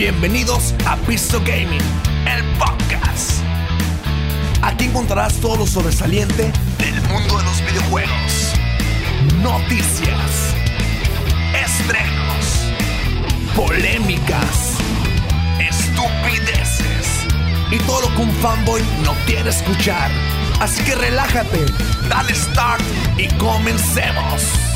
Bienvenidos a Pisto Gaming, el podcast. Aquí encontrarás todo lo sobresaliente del mundo de los videojuegos. Noticias, estrenos, polémicas, estupideces y todo lo que un fanboy no quiere escuchar. Así que relájate, dale start y comencemos.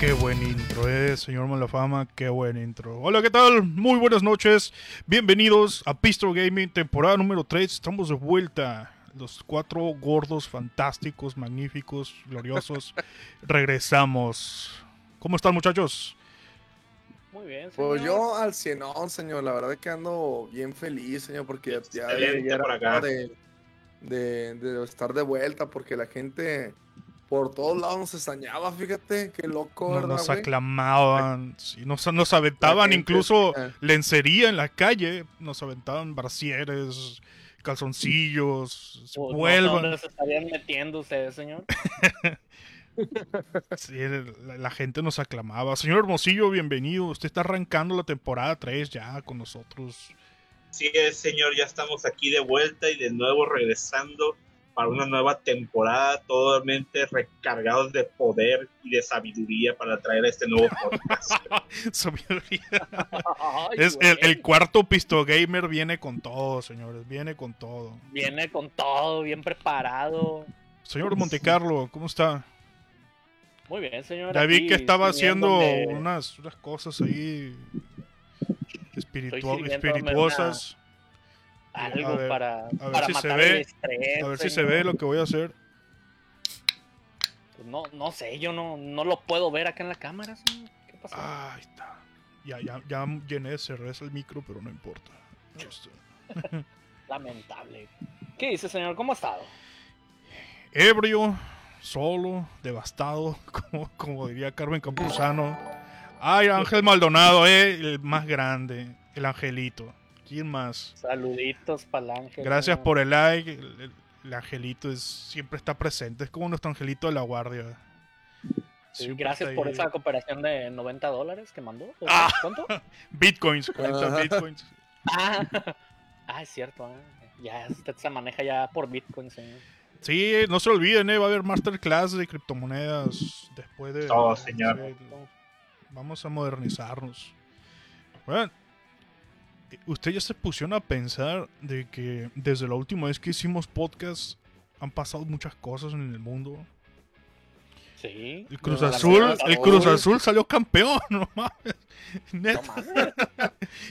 Qué buen intro, eh, señor Malafama, qué buen intro. Hola, ¿qué tal? Muy buenas noches. Bienvenidos a Pistol Gaming, temporada número 3. Estamos de vuelta. Los cuatro gordos, fantásticos, magníficos, gloriosos. Regresamos. ¿Cómo están, muchachos? Muy bien, señor. Pues yo al cienón, señor, la verdad es que ando bien feliz, señor, porque ya, ya, era por acá. de, de estar de vuelta, porque la gente por todos lados nos extrañaba, fíjate, qué loco, No- ¿verdad, nos aclamaban, sí, nos, nos aventaban incluso eh. lencería en la calle, nos aventaban brasieres, calzoncillos, Pues, no sé vuelvan. ¿Dónde se estarían metiendo ustedes, señor? Sí, la, la gente nos aclamaba. Señor Hermosillo, bienvenido. Usted está arrancando la temporada 3 ya con nosotros. Sí, es, señor, ya estamos aquí de vuelta y de nuevo regresando para una nueva temporada totalmente recargados de poder y de sabiduría para traer este nuevo podcast. Sabiduría. Es el, el cuarto Pisto Gamer viene con todo, señores. Viene con todo. Viene con todo, bien preparado. Señor Montecarlo, ¿cómo está? Muy bien, señor. Ya vi que estaba haciendo unas, unas cosas ahí espirituosas. Algo A ver, para, ver para si se ve, el estrés. A ver si se ve lo que voy a hacer. Pues no, no sé, yo no, no lo puedo ver acá en la cámara, señor. ¿Qué pasó? Ah, ahí está. Ya, ya, ya llené de cerveza el micro, pero no importa. Lamentable. ¿Qué dice, señor? ¿Cómo ha estado? ebrio, solo, devastado, como, como diría Carmen Campuzano. Ay, Ángel Maldonado, eh, el más grande, el angelito. ¿Quién más? Saluditos para el ángel. Gracias por el like. El, el- el angelito es, siempre está presente, es como nuestro angelito de la guardia. Sí, gracias por ahí. esa cooperación de 90 dólares que mandó. ¿O Ah. ¿Cuánto? Bitcoins, 40 Ajá. bitcoins. Ah, ah, es cierto. ah. Ya usted se maneja ya por Bitcoin, señor. Sí, no se olviden, eh, va a haber masterclass de criptomonedas después de... Oh, señor. vamos a modernizarnos. Bueno, usted ya se pusieron a pensar de que desde la última vez que hicimos podcast han pasado muchas cosas en el mundo. Sí. El Cruz No, Azul, el Cruz. Azul salió campeón, no mames. No Neta, mames.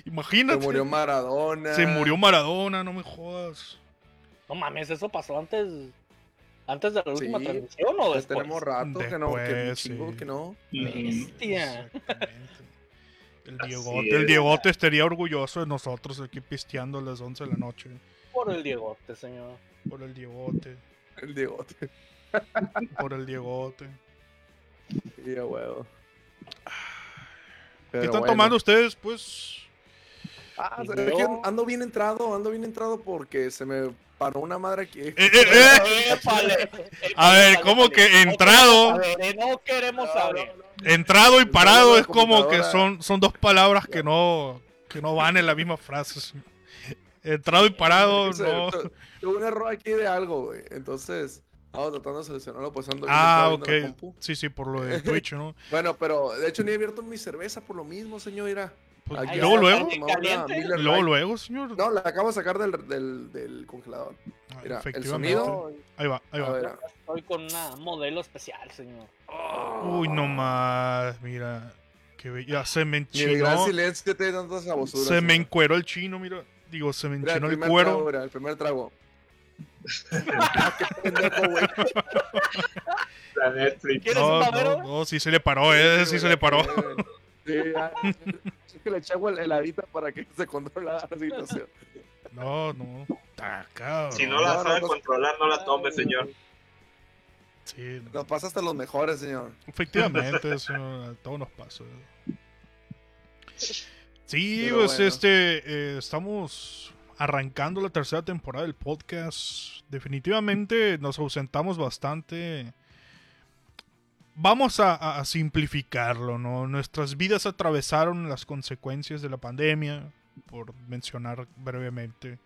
imagínate. Se murió Maradona. Se murió Maradona, no me jodas. No mames, eso pasó antes. Antes de la última Sí, transmisión o Pues después. tenemos rato que no, que sí. que no. Bestia. El Diegote, es. el Diegote estaría orgulloso de nosotros aquí pisteando a las 11 de la noche. Por el Diegote, señor. Por el Diegote, El Diego. por el Diegote. Sí, a huevo. ¿Qué están bueno. tomando ustedes? Pues. Ah, ando bien entrado, ando bien entrado porque se me paró una madre aquí. Eh, eh, eh. Épale, A ver, épale, ¿cómo épale. que entrado? No queremos saber. Entrado y parado es como que son, son dos palabras que no, que no van en la misma frase. Entrado y parado, no. tu- Tuve un error aquí de algo, güey. Entonces, estamos tratando de solucionarlo, pues ando Ah, ok. Sí, sí, por lo de Twitch, ¿no? Bueno, pero de hecho ni he abierto mi cerveza por lo mismo, señor. Mira. Pues, luego, luego. Luego, luego, señor. No, la acabo de sacar del, del, del congelador. Ah, Mira, el sonido. Ahí va, ahí A va. ver, Estoy con una modelo especial, señor. Uy, no más, mira. Que be- ya se me Ni el gran silencio que. Se me encueró el chino, mira. Digo, se me Mira, el enchinó el primer trago, cuero. mira, el primer trago. Qué pendejo, güey. La Netflix. ¿Quieres No, un no, babero? no, sí se le paró, eh, sí se le paró. Sí, que le echaba el heladita para que se controlara la situación. No, no. Cabrón. Si no la No, sabe no. controlar, no la tome, señor. Sí, no. Nos pasa hasta los mejores, señor. efectivamente, eso a todos nos pasa. Sí, Pero pues bueno. este, eh, estamos arrancando la tercera temporada del podcast. Definitivamente nos ausentamos bastante vamos a, simplificarlo, ¿no? Nuestras vidas atravesaron las consecuencias de la pandemia, por mencionar brevemente.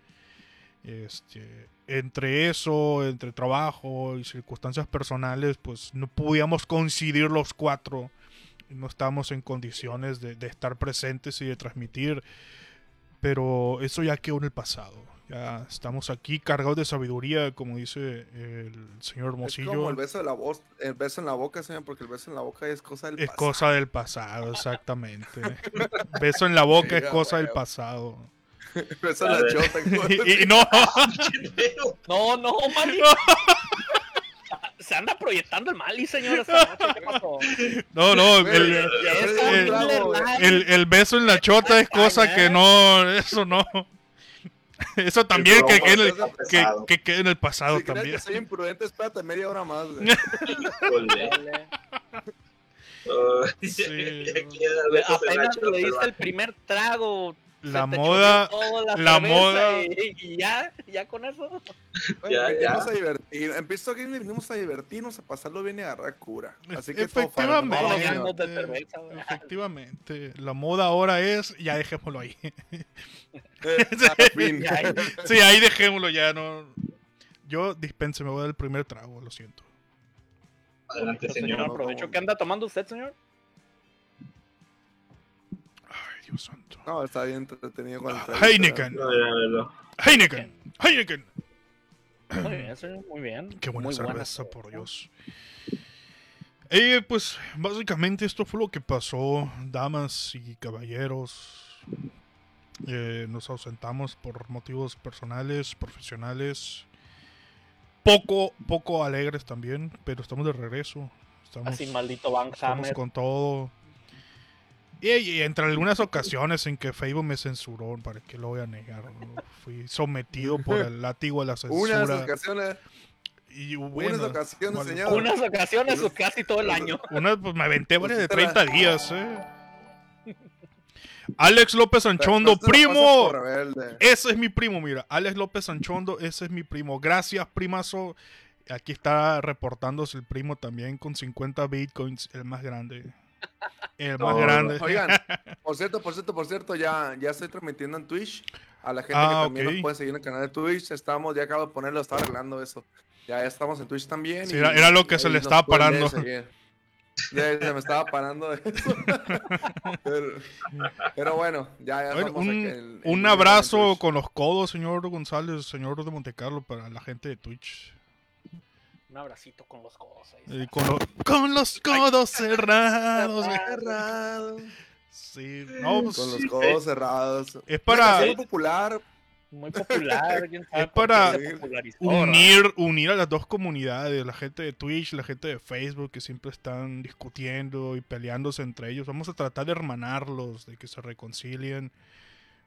Este, entre eso, entre trabajo y circunstancias personales, pues no podíamos coincidir los cuatro. No estábamos en condiciones de estar presentes y de transmitir. Pero eso ya quedó en el pasado. Ya estamos aquí cargados de sabiduría, como dice el señor Es como Hermosillo. el beso de la voz, el beso en la boca, señor, porque el beso en la boca es cosa del Es pasado. cosa del pasado, exactamente. Beso en la boca es Sí, cosa del pasado. Beso en la chota. Y, y no, No, no, Mali. Se anda proyectando el Mali, señor, esta noche. ¿Qué pasó? no, no, el, Es el- el- el beso en la chota es cosa que no, eso no. Eso también que quede en el, que, que quede en el pasado Si también. que soy imprudente, espérate media hora más, güey. Ay, Sí. la Apenas le diste el primer trago. La moda, la cerveza moda- Y, y ya, ya con eso. Oye, Ya, venimos ya. a divertir. Pisto Gaming venimos a divertirnos, a pasarlo bien y a agarrar cura. Así que todo efectivamente, no, güey. efectivamente, la moda ahora es, ya dejémoslo ahí. Fin. Ya, ya. Sí, ahí dejémoslo ya, no. Yo dispense, me voy a dar el primer trago, lo siento. Adelante, Señor, señor. aprovecho. ¿Qué anda tomando usted, señor? Ay, Dios santo. No, está bien entretenido con el Ah, traguito, Heineken. A ver, a verlo. Heineken, Heineken. Muy bien, señor, muy bien. Qué buena Muy cerveza, por Dios. Eh, pues básicamente esto fue lo que pasó, damas y caballeros. Eh, nos ausentamos por motivos personales, profesionales, poco, poco alegres también, pero estamos de regreso. Estamos, Así maldito Van estamos con todo. Y, y entre algunas ocasiones en que Facebook me censuró, para que lo voy a negar, ¿no? fui sometido por el látigo de la Unas censura. ocasiones, Y unas bueno, ocasiones, ¿cuál- señor. Unas ocasiones o casi todo el año. Una, pues me aventé varias de Pues, 30 días, eh. Alex López Anchondo, Te- te la pasas primo. Ese es mi primo, mira. Alex López Anchondo, ese es mi primo. Gracias, primazo. Aquí está reportándose el primo también con 50 bitcoins, el más grande. El más No, grande. Oigan, por cierto, por cierto, por cierto, ya, ya estoy transmitiendo en Twitch. A la gente Ah, que también ok. nos puede seguir en el canal de Twitch. Estamos, ya acabo de ponerlo, estaba arreglando eso. Ya, ya estamos en Twitch también. Sí, era- era lo que se le estaba parando. seguir. Ya, se me estaba parando de eso. pero, pero bueno, ya, ya estamos un, aquí en- en un en abrazo con los codos, señor González, señor de Montecarlo, para la gente de Twitch. Un abracito con los codos. ahí con, lo- con los codos cerrados. Cerrado, Sí, no, pues, Con los codos cerrados. es para popular. Muy popular. ¿quién sabe Es para unir, unir a las dos comunidades, la gente de Twitch, la gente de Facebook, que siempre están discutiendo y peleándose entre ellos. Vamos a tratar de hermanarlos, de que se reconcilien.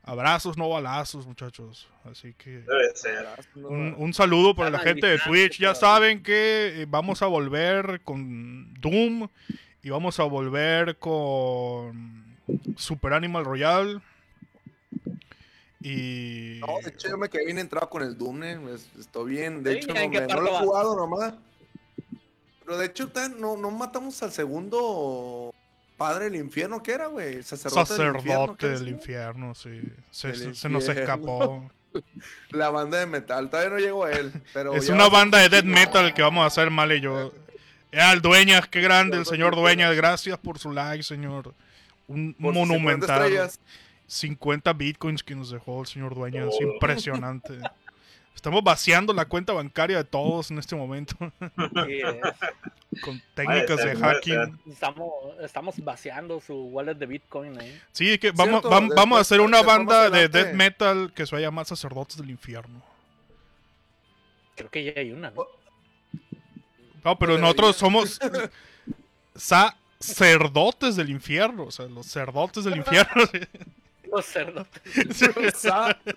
Abrazos, no balazos, muchachos. Así que Debe ser. un, un saludo para la gente de Twitch. Ya saben que eh, vamos a volver con Doom y vamos a volver con Super Animal Royale. Y No, de hecho yo me quedé bien entrado con el Doom, eh, es- estoy bien. De Sí, hecho, ¿en no, me- lo he jugado nomás. Pero de hecho, tan- no, no matamos al segundo padre del infierno, ¿qué era, güey? Sacerdote, del infierno. sí. Se, nos escapó. La banda de metal, todavía no llegó él. Pero es una a banda de death metal que vamos a hacer mal y yo. Eh, el Dueñas, qué grande, el señor Dueñas. Gracias por su like, señor. Un Por sus 50 monumental. Estrellas. 50 bitcoins que nos dejó el señor Dueñas. Oh. Impresionante. Estamos vaciando la cuenta bancaria de todos en este momento Sí, eh, con técnicas ser, de hacking. estamos, estamos vaciando su wallet de Bitcoin ahí. Sí, que vamos, Cierto, vamos a hacer una banda de death metal que se va a llamar Sacerdotes del Infierno. Creo que ya hay una, ¿no? No, pero nosotros somos sacerdotes del infierno. O sea, los cerdotes del infierno. Los cerdos.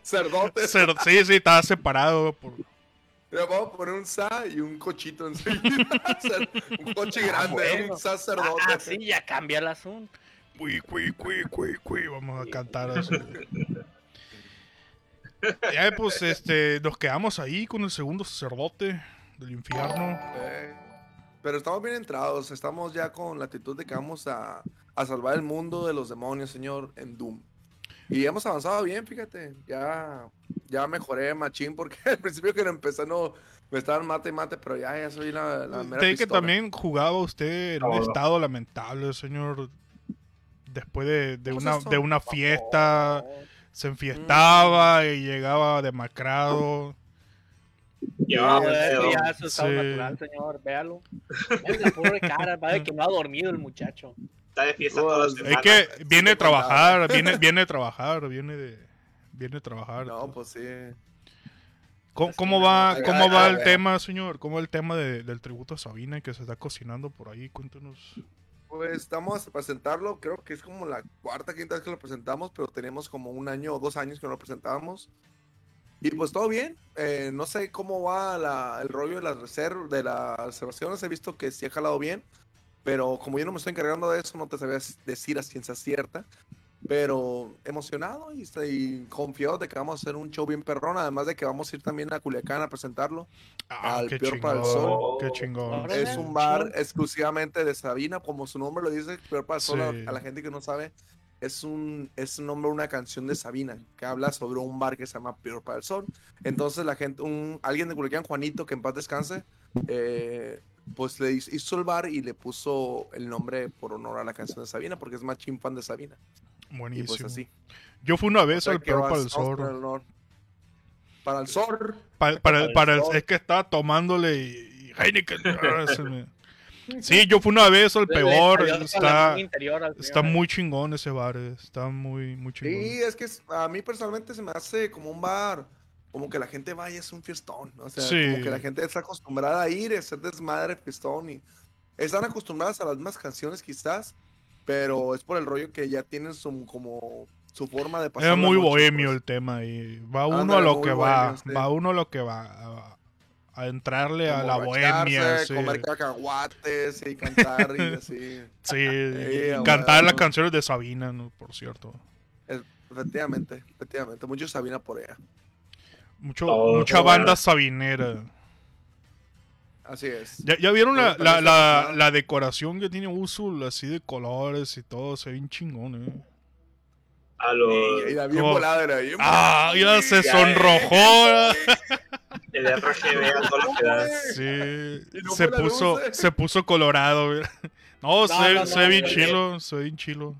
Sacerdote. Cer- sí, sí, está separado por. Le vamos a poner un sa y un cochito enseguida. un coche grande, bueno. un sacerdote. Ah, sí, ya cambia el asunto. Cui, cui, cui, cui, cui. Vamos a cantar así. Ya, pues, este, nos quedamos ahí con el segundo sacerdote del infierno. Eh, pero estamos bien entrados. Estamos ya con la actitud de que vamos a, a salvar el mundo de los demonios, señor, en Doom. Y hemos avanzado bien, fíjate. Ya, ya mejoré machín porque al principio que empecé no me estaban mate y mate, pero ya, ya soy la, la mera Usted que también jugaba usted en un estado lamentable, señor. Después de, de ¿Cómo es una, de una fiesta, se enfiestaba y llegaba demacrado. Llevaba No, un eso ya es Sí. natural, señor, véalo. La pobre cara, padre, que no ha dormido el muchacho. Está de fiesta toda la Es Es que viene contaba. trabajar, viene, viene de trabajar, viene de, viene de trabajar. No, pues sí. ¿Cómo, va, cómo va el tema, señor? ¿Cómo va el tema de- del tributo a Sabina que se está cocinando por ahí? Cuéntenos. Pues estamos a presentarlo, creo que es como la cuarta, quinta vez que lo presentamos, pero tenemos como un año o dos años que no lo presentábamos. Y pues todo bien, eh, no sé cómo va la- el rollo de las reservas, de las reservaciones, he visto que sí ha jalado bien, pero como yo no me estoy encargando de eso, no te sabía decir a ciencia cierta, pero emocionado y estoy confiado de que vamos a hacer un show bien perrón, además de que vamos a ir también a Culiacán a presentarlo. Ah, Al qué peor para el chingón, sol. qué chingón. Es un bar exclusivamente de Sabina, como su nombre lo dice, peor para el sol, a- Sí. a la gente que no sabe, es un es un nombre una canción de Sabina que habla sobre un bar que se llama Peor para el Sol. Entonces la gente, un alguien de Culiacán, Juanito, que en paz descanse, eh, pues le hizo- el bar y le puso el nombre por honor a la canción de Sabina, porque es más chin fan de Sabina. Y pues Buenísimo. así. Yo fui una O vez sea al vas- para el zorro. Para el. Pa- para, el para el- es que estaba tomándole y, y Heineken, ah, Sí, yo fui una vez al peor. Está, línea interior al está señor. muy chingón ese bar. eh, Está muy, muy chingón. Sí, es que es- a mí personalmente se me hace como un bar, como que la gente vaya, es un fiestón. O sea, Sí. como que la gente está acostumbrada a ir, a hacer desmadre, fiestón. Y están acostumbradas a las mismas canciones quizás, pero es por el rollo que ya tienen su, como su forma de pasar. Es muy noche, bohemio pues. el tema y va uno a lo que va, bohemio, sí. va uno a lo que va, a, a entrarle a la bohemia, sí, comer cacahuates y cantar y así. sí, y cantar las canciones de Sabina, ¿no? por cierto. Efectivamente, efectivamente. Mucho Sabina por allá. Mucho, Oh, mucha banda bueno. sabinera. Así es. ¿Ya, ya vieron la, decoración que tiene Usul, así de colores y todo? Se ve bien chingón, eh. A los, Y, y la bien Como- volada, era bien Ah, ya se Ya, sonrojó. el RGB a todo lo que da. Sí, no se puso, luz, eh. se puso colorado. güey. No, se, no, se no, ve bien chilo, se ve bien chilo.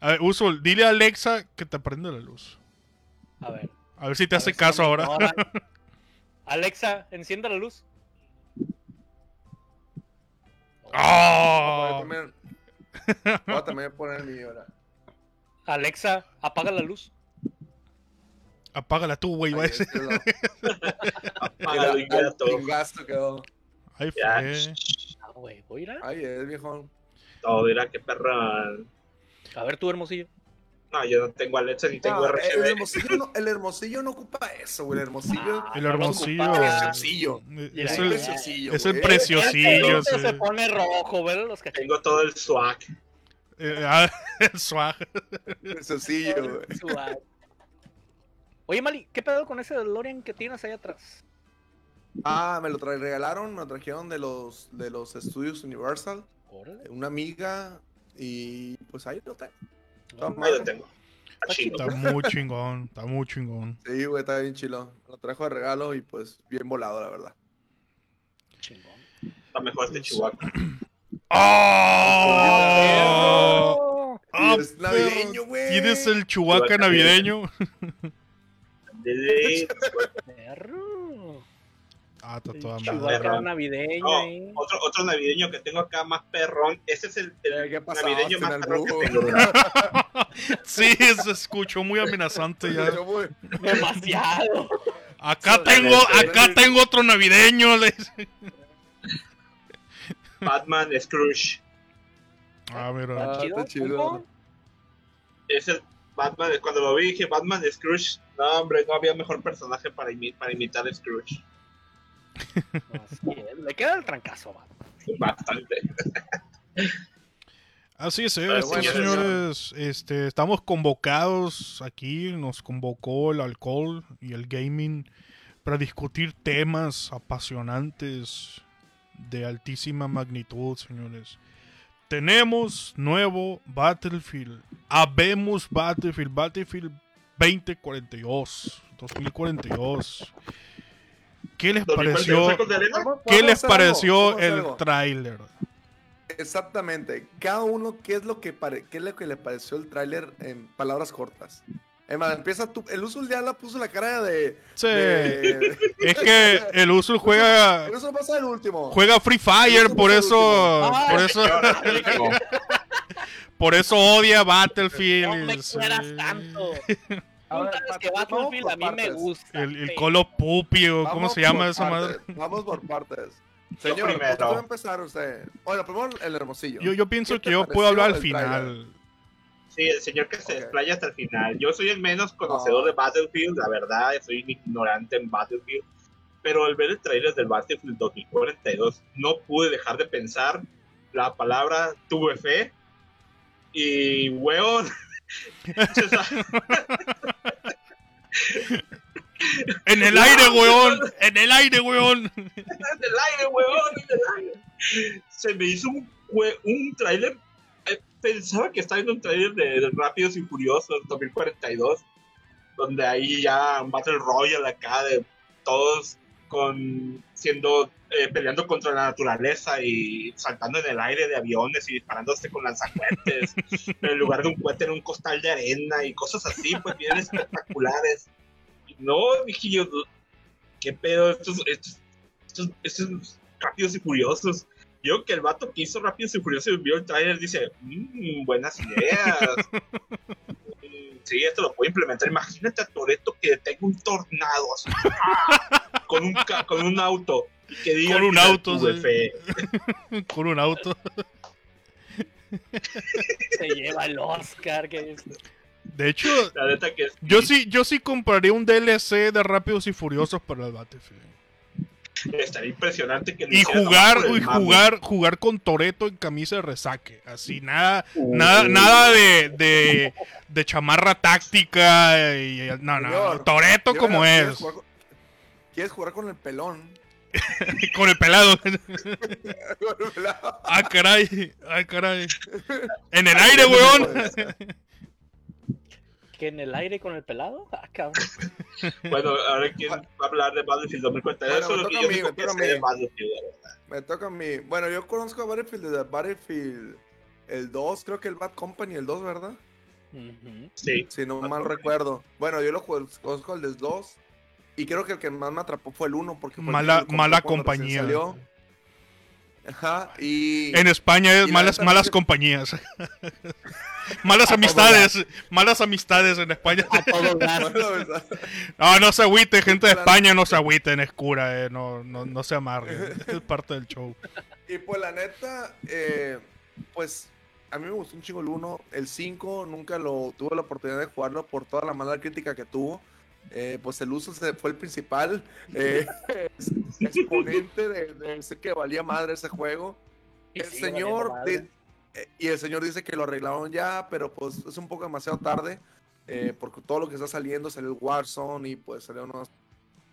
A ver, Usul, dile a Alexa que te prenda la luz. A ver. A ver si te a hace caso ahora. Alexa, encienda la luz. ¡Ah! Voy a también- voy a también poner mi hora. Alexa, apaga la luz. Apágala tú, güey. va a Ahí decir. todo. pingazo quedó. Ahí Ya. fue. Ah, güey, voy a ir a... Ahí es, viejo. Todo dirá que perra. A ver, tú, hermosillo. No, yo no tengo Alexa ni tengo No, el, RGB. hermosillo no, el hermosillo no ocupa eso, güey. El hermosillo Ah, El no lo hermosillo. ocupaba. Preciosillo. Es es el, preciosillo. es el preciosillo. Este sí. se pone rojo, ¿verdad? Los cachetes. Tengo todo el swag. Eh, ah, el swag. Preciosillo, güey. Oye, Mali, ¿qué pedo con ese DeLorean que tienes ahí atrás? Ah, me lo tra- regalaron, me lo trajeron de los, de los estudios Universal. Órale. Una amiga. Y pues ahí lo tengo. Ahí lo tengo. Está Está muy chingón, está muy chingón. Sí, güey, está bien chilo. Lo trajo de regalo y pues bien volado, la verdad. Chingón. Está mejor este chihuahua. ¡Oh! Ah, Y es navideño, güey. ¿Tienes el Chewbacca navideño? Perro. Ah, está El toda madre. Chihuahua navideño ahí. otro, otro navideño que tengo acá más perrón. Ese es el, el Eh, ¿Qué pasó, navideño más perrón que el tengo. Sí, se escuchó muy amenazante ya. Demasiado. Acá tengo, acá tengo otro navideño. Batman Scrooge. Ah, mira. Ah, Está chido. está chido. ¿cómo? Ese Batman, cuando lo vi dije Batman Scrooge. No, hombre, no había mejor personaje para, imi- para imitar a Scrooge. Así es. Le queda el trancazo, va. Bastante. Así es, eh, bueno, señores. Este, estamos convocados aquí. Nos convocó el alcohol y el gaming para discutir temas apasionantes de altísima magnitud, señores. Tenemos nuevo Battlefield. Habemos Battlefield. Battlefield 2042. 2042. ¿Qué les pareció? ¿Qué les pareció el tráiler? Exactamente. Cada uno, ¿qué es lo que qué es lo que le pareció el tráiler en palabras cortas? Emma, empieza tú. El Usul ya la puso la cara de. Sí. Es que el Usul juega. El Usul pasa el último. Juega Free Fire, por eso. por eso. por eso odia Battlefield. No me quieras tanto. Ahora, que Battlefield a mí me gusta. El, el Colo Pupio, ¿cómo se llama esa madre? Vamos por partes. Señor, ¿cómo va a empezar usted? Bueno, primero el hermosillo. Yo, yo pienso que yo puedo hablar al final. Sí, el señor que se desplaya hasta el final. Yo soy el menos conocedor de Battlefield, la verdad, soy ignorante en Battlefield. Pero al ver el trailer del Battlefield 2042, no pude dejar de pensar la palabra tuve fe y weón. en el aire, weón. En el aire, weón. en el aire, weón. En el aire. Se me hizo un, un trailer pensaba que estaba viendo un trailer de, Rápidos y Furiosos 2042, donde ahí ya un Battle Royale acá de todos con siendo eh, peleando contra la naturaleza y saltando en el aire de aviones y disparándose con lanzacuetes en lugar de un cohete en un costal de arena y cosas así pues bien espectaculares no dije qué pedo estos, estos, estos, estos rápidos y furiosos yo que el vato que hizo Rápido y Furioso y vio el trailer dice, mmm, buenas ideas. Sí, esto lo puedo implementar. Imagínate a Toreto que tenga un tornado así, con, un con un auto. Que diga con un auto. con un auto. Se lleva el Oscar. Que... De hecho, yo sí, yo sí compraría un DLC de Rápidos y Furiosos para el Battlefield. Estaría impresionante que y jugar y jugar jugar con Toreto en camisa de resaque. Así nada nada nada de, de, chamarra táctica y, no no Toreto como es. ¿quieres jugar, con el pelón con el pelado. Ah caray ah caray. En el aire weón que en el aire con el pelado? Ah, cabrón. bueno, ahora quién va a hablar de Battlefield 2042. Bueno, me, toca a mí, me, toca a mí. me toca a mí. Bueno, yo conozco a Battlefield desde Battlefield el 2, creo que el Bad Company el 2, ¿verdad? Sí. Si no mal recuerdo. Bueno, yo lo conozco el del 2 y creo que el que más me atrapó fue el 1 porque mala, mala compañía. Ajá, y... En España es malas, malas compañías. malas amistades, malas amistades en España. no, no se agüite, gente de España no se agüiten, es cura, eh, no, no, no se amargue, es parte del show. Y pues la neta, eh, pues a mí me gustó un chingo el 1, el 5 nunca lo tuve la oportunidad de jugarlo por toda la mala crítica que tuvo. Eh, pues el uso fue el principal eh, exponente de, de, que valía madre ese juego. El señor eh, y el señor dice que lo arreglaron ya, pero pues es un poco demasiado tarde, eh, porque todo lo que está saliendo salió el Warzone y pues salió unos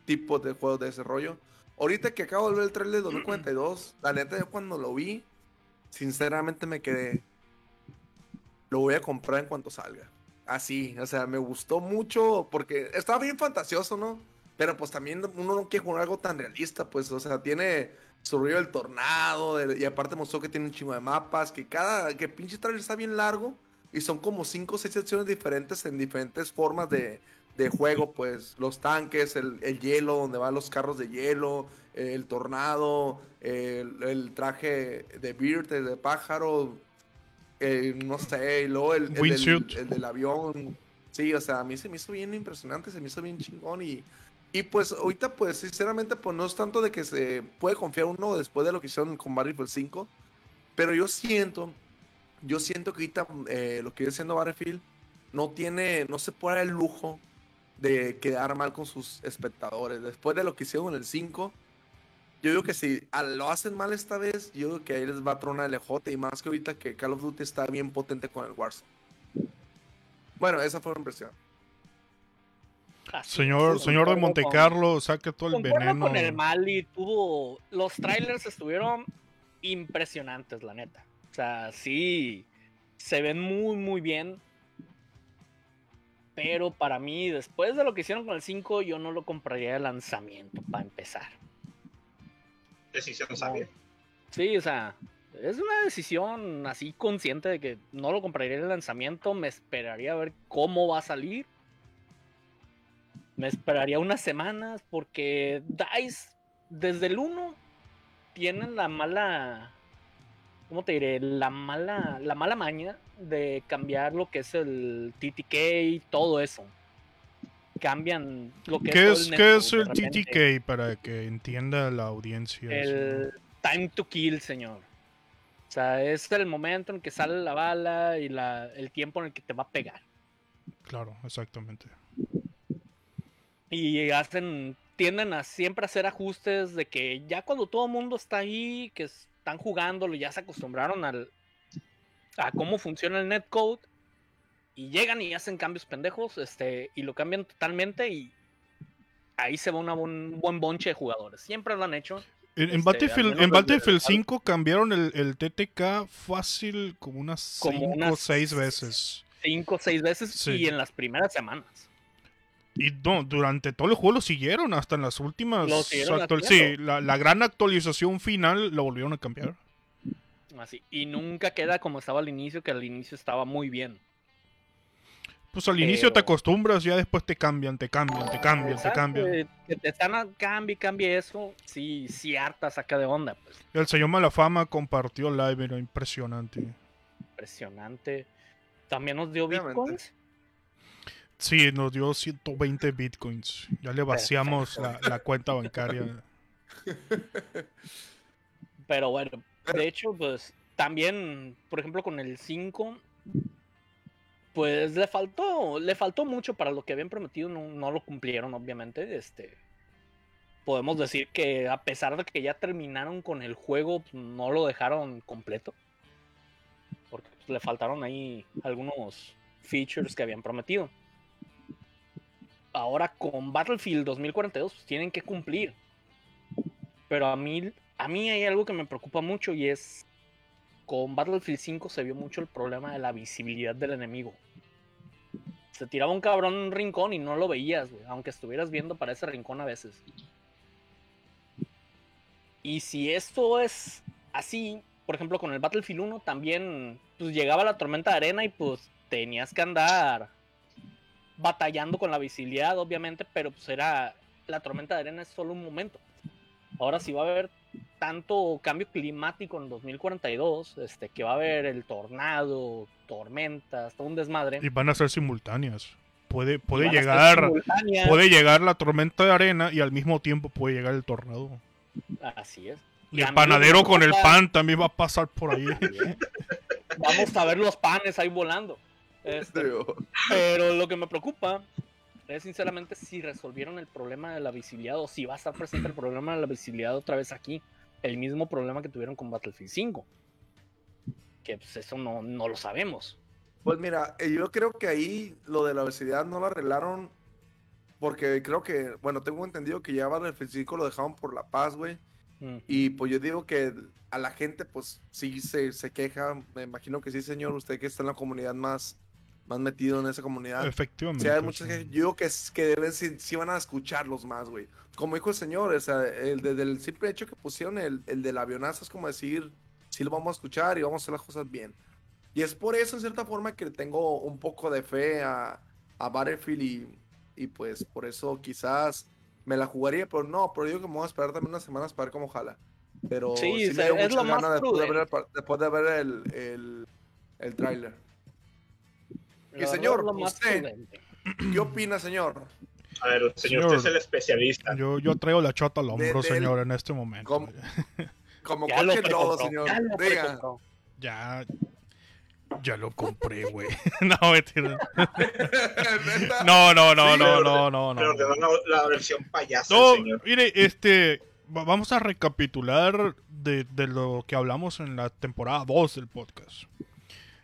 tipos de juegos de desarrollo. Ahorita que acabo de ver el trailer de 2042, la neta yo cuando lo vi, sinceramente me quedé, lo voy a comprar en cuanto salga. Así, o sea, me gustó mucho porque estaba bien fantasioso, ¿no? Pero pues también uno no quiere jugar algo tan realista, pues, o sea, tiene Survival el tornado, y aparte mostró que tiene un chingo de mapas, que cada, que pinche trailer está bien largo, y son como cinco o seis secciones diferentes en diferentes formas de, de juego, pues los tanques, el, el, hielo, donde van los carros de hielo, el tornado, el, el traje de Beard, de pájaro, no sé, y luego el, el, el, del avión. Sí, o sea, a mí se me hizo bien impresionante, se me hizo bien chingón y y pues ahorita, pues sinceramente, pues no es tanto de que se puede confiar uno después de lo que hicieron con Battlefield 5, pero yo siento, yo siento que ahorita eh, lo que viene siendo Battlefield no tiene, no se puede dar el lujo de quedar mal con sus espectadores. Después de lo que hicieron en el 5, yo digo que si lo hacen mal esta vez, yo digo que ahí les va a tronar el ejote y más que ahorita que Call of Duty está bien potente con el Warzone. Bueno, esa fue la impresión. Así Señor, es, señor de concuerdo Monte con- Carlo, saque todo el veneno. con el Mali, tuvo. Los trailers estuvieron impresionantes, la neta. O sea, sí. Se ven muy, muy bien. Pero para mí, después de lo que hicieron con el 5, yo no lo compraría de lanzamiento, para empezar. Decisión sabia. Sí, o sea, es una decisión así consciente de que no lo compraría de lanzamiento. Me esperaría a ver cómo va a salir. Me esperaría unas semanas porque DICE desde el 1 tienen la mala, ¿cómo te diré? La mala, la mala maña de cambiar lo que es el TTK y todo eso. Cambian lo que ¿Qué es, el ¿qué es el. TTK para que entienda la audiencia? El time to kill, señor. O sea, es el momento en que sale la bala y la, el tiempo en el que te va a pegar. Claro, exactamente. Y hacen, tienden a siempre hacer ajustes de que ya cuando todo el mundo está ahí, que están jugándolo, ya se acostumbraron al, a cómo funciona el netcode, y llegan y hacen cambios pendejos, este, y lo cambian totalmente y ahí se va una un buen bonche de jugadores. Siempre lo han hecho. En, Este, Battlefield, en Battlefield 5 cambiaron el, el TTK fácil como unas Como 5 o unas 6 veces. Cinco o seis veces Sí. y en las primeras semanas. Y no, durante todo el juego lo siguieron, hasta en las últimas. Lo actual- sí, la, la gran actualización final lo volvieron a cambiar. Así. Y nunca queda como estaba al inicio, que al inicio estaba muy bien. Pues al inicio te acostumbras, ya después te cambian, te cambian, te cambian, te cambian. eh, Que te están a cambie, cambie eso. Sí, sí, harta saca de onda. Pues El señor Malafama compartió live, era impresionante. impresionante. También nos dio bitcoins. Sí, nos dio 120 bitcoins. Ya le vaciamos la, la cuenta bancaria. Pero bueno, de hecho, pues también, por ejemplo, con el 5, pues le faltó, le faltó mucho para lo que habían prometido, no, no lo cumplieron, obviamente. Este, podemos decir que a pesar de que ya terminaron con el juego, pues, no lo dejaron completo. Porque pues, le faltaron ahí algunos features que habían prometido. Ahora con Battlefield 2042 pues, tienen que cumplir. Pero a mí, a mí hay algo que me preocupa mucho y es con Battlefield 5 se vio mucho el problema de la visibilidad del enemigo. Se tiraba un cabrón en un rincón y no lo veías, güey, aunque estuvieras viendo para ese rincón a veces. Y si esto es así, por ejemplo, con el Battlefield 1 también pues llegaba la tormenta de arena y pues tenías que andar batallando con la visibilidad, obviamente, pero pues era la tormenta de arena es solo un momento. Ahora sí va a haber tanto cambio climático en 2042, este, que va a haber el tornado, tormentas, todo un desmadre. Y van a ser simultáneas. Puede, puede llegar. Puede llegar la tormenta de arena y al mismo tiempo puede llegar el tornado. Así es. Y el panadero con el pan también va a pasar por ahí. Vamos a ver los panes ahí volando. Este, pero lo que me preocupa es sinceramente si resolvieron el problema de la visibilidad o si va a estar presente el problema de la visibilidad otra vez aquí. El mismo problema que tuvieron con Battlefield 5. Que pues eso no, no lo sabemos. Pues mira, eh, yo creo que ahí lo de la obesidad no lo arreglaron porque creo que, bueno, tengo entendido que ya Battlefield 5 lo dejaron por la paz, güey. Mm. Y pues yo digo que a la gente pues sí se, se queja, me imagino que sí, señor, usted que está en la comunidad más, más metido en esa comunidad. Efectivamente. Sí, hay muchas sí. yo digo que, que deben, sí, sí van a escucharlos más, güey. Como dijo el señor, o sea, el, desde el simple hecho que pusieron el, el del avionazo es como decir, sí lo vamos a escuchar y vamos a hacer las cosas bien. Y es por eso, en cierta forma, que tengo un poco de fe a, a Battlefield y, y pues por eso quizás me la jugaría, pero no, pero digo que me voy a esperar también unas semanas para ver cómo jala. Pero Sí, sí, o me dio es muchas lo más ganas después de ver el, después de ver el, el, el tráiler. Verdad, señor, más usted- prudente. ¿Qué opina, señor? A ver, señor, Señor. usted es el especialista. Yo, yo traigo la chota al hombro, del- señor, en este momento. ¿Cómo? Como Ya lodo, precompró, señor. ya lo Diga. precompró. Ya. Ya lo compré, güey. no. No, no, no, Sí, no, pero- no, no, no. Pero ordenó la, la versión payaso, No, señor. mire, este. va- Vamos a recapitular de, de lo que hablamos en la temporada 2 del podcast.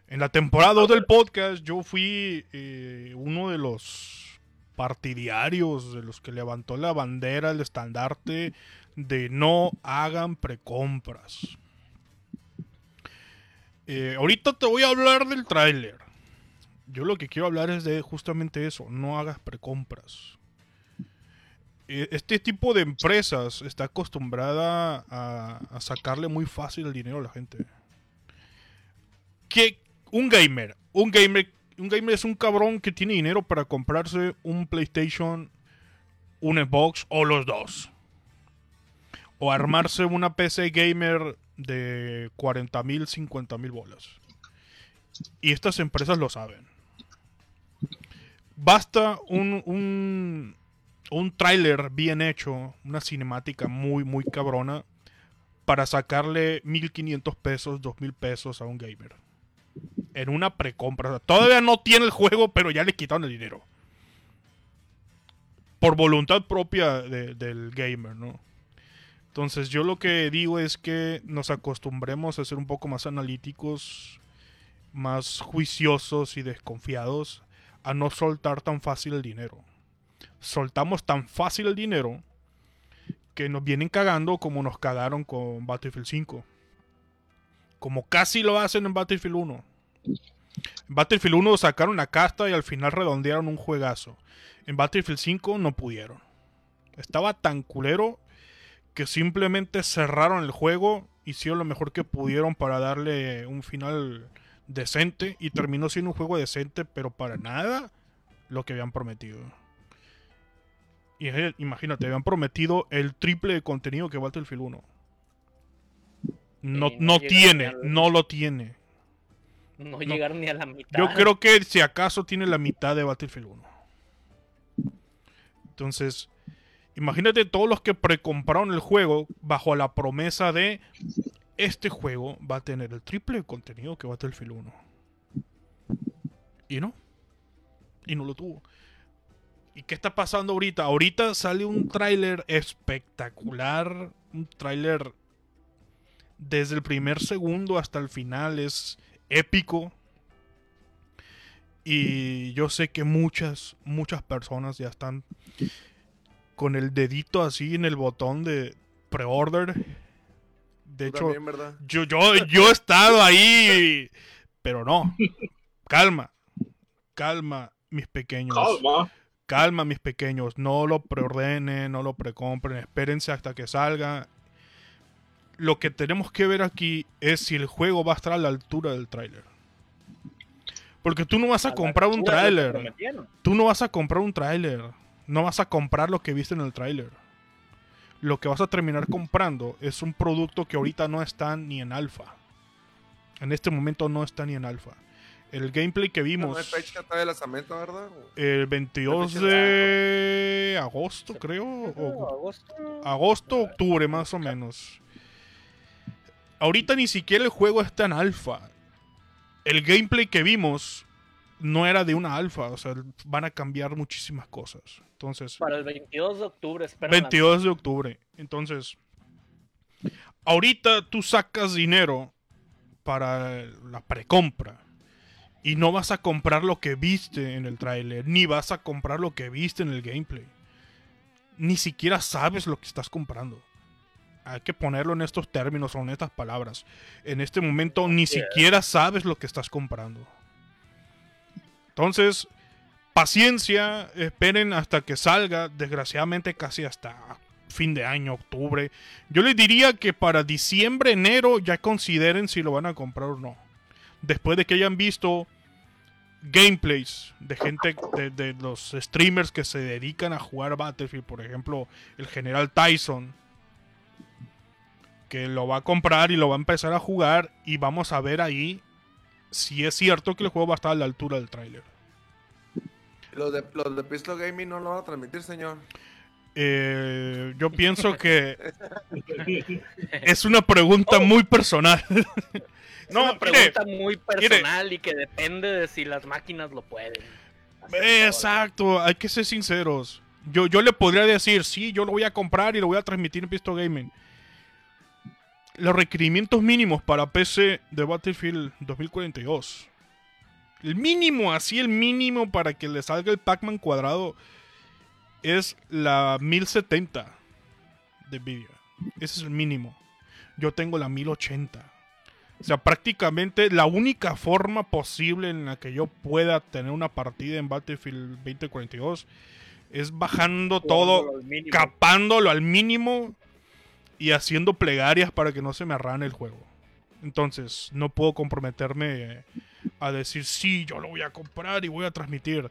En la temporada 2 del podcast, yo fui eh, uno de los partidarios, de los que levantó la bandera, el estandarte de no hagan precompras. Eh, ahorita te voy a hablar del tráiler. Yo lo que quiero hablar es de justamente eso, no hagas precompras. Eh, Este tipo de empresas está acostumbrada a, a sacarle muy fácil el dinero a la gente. Que un gamer, un gamer, un gamer es un cabrón que tiene dinero para comprarse un PlayStation, un Xbox o los dos. O armarse una PC gamer de 40 mil, 50 mil bolas. Y estas empresas lo saben. Basta un, un, un tráiler bien hecho, una cinemática muy, muy cabrona, para sacarle 1500 pesos, 2000 pesos a un gamer. En una precompra. Todavía no tiene el juego, pero ya le quitaron el dinero. Por voluntad propia de- del gamer, ¿no? Entonces yo lo que digo es que nos acostumbremos a ser un poco más analíticos, más juiciosos y desconfiados a no soltar tan fácil el dinero. Soltamos tan fácil el dinero que nos vienen cagando como nos cagaron con Battlefield 5. Como casi lo hacen en Battlefield 1. En Battlefield 1 sacaron la casta y al final redondearon un juegazo. En Battlefield 5 no pudieron. Estaba tan culero que simplemente cerraron el juego, hicieron lo mejor que pudieron para darle un final decente y terminó siendo un juego decente, pero para nada lo que habían prometido. Y imagínate, habían prometido el triple de contenido que Battlefield 1. No, no no tiene, al- no lo tiene. No, llegaron ni a la mitad. Yo creo que si acaso tiene la mitad de Battlefield 1. Entonces, imagínate todos los que precompraron el juego bajo la promesa de este juego va a tener el triple contenido que Battlefield 1. Y no. Y no lo tuvo. ¿Y qué está pasando ahorita? Ahorita sale un tráiler espectacular. Un tráiler desde el primer segundo hasta el final. Es épico. Y yo sé que muchas, muchas personas ya están con el dedito así en el botón de pre-order. De hecho, yo, yo, yo he estado ahí, pero no. Calma, calma, mis pequeños. Calma. Calma, mis pequeños. No lo preordenen, no lo precompren. Espérense hasta que salga. Lo que tenemos que ver aquí es si el juego va a estar a la altura del tráiler. Porque tú no vas a, la comprar un tráiler. Tú no vas a comprar un tráiler. No vas a comprar lo que viste en el tráiler. Lo que vas a terminar comprando es un producto que ahorita no está ni en alfa. En este momento no está ni en alfa. El gameplay que No vimos hay fecha de lanzamiento, ¿verdad? el 22 fecha de agosto, creo. o- Agosto. agosto, octubre, más o menos. Ahorita ni siquiera el juego está en alfa. El gameplay que vimos no era de una alfa. O sea, van a cambiar muchísimas cosas. Entonces, Para el 22 de octubre, espera. 22 de octubre. Entonces, ahorita tú sacas dinero para la precompra. Y no vas a comprar lo que viste en el tráiler, ni vas a comprar lo que viste en el gameplay. Ni siquiera sabes lo que estás comprando. Hay que ponerlo en estos términos o en estas palabras. En este momento ni Yeah. siquiera sabes lo que estás comprando. Entonces, paciencia, esperen hasta que salga, desgraciadamente casi hasta fin de año, octubre. Yo les diría que para diciembre, enero ya consideren si lo van a comprar o no. Después de que hayan visto gameplays de gente, de, los streamers que se dedican a jugar Battlefield, por ejemplo, el general Tyson, que lo va a comprar y lo va a empezar a jugar y vamos a ver ahí si es cierto que el juego va a estar a la altura del tráiler. Los de, los de Pistol Gaming no lo van a transmitir, señor. Eh, yo pienso que es una pregunta muy personal. Es no, una mire, pregunta muy personal y que depende de si las máquinas lo pueden. Eh, Exacto, hay que ser sinceros. Yo, yo le podría decir, sí, yo lo voy a comprar y lo voy a transmitir en Pistol Gaming. Los requerimientos mínimos para PC de Battlefield 2042. El mínimo, así el mínimo para que le salga el Pac-Man cuadrado es la 1070 de Nvidia. Ese es el mínimo. Yo tengo la 1080. O sea, prácticamente la única forma posible en la que yo pueda tener una partida en Battlefield 2042 es bajando todo, al capándolo al mínimo y haciendo plegarias para que no se me arrane el juego. Entonces, no puedo comprometerme a decir, sí, yo lo voy a comprar y voy a transmitir.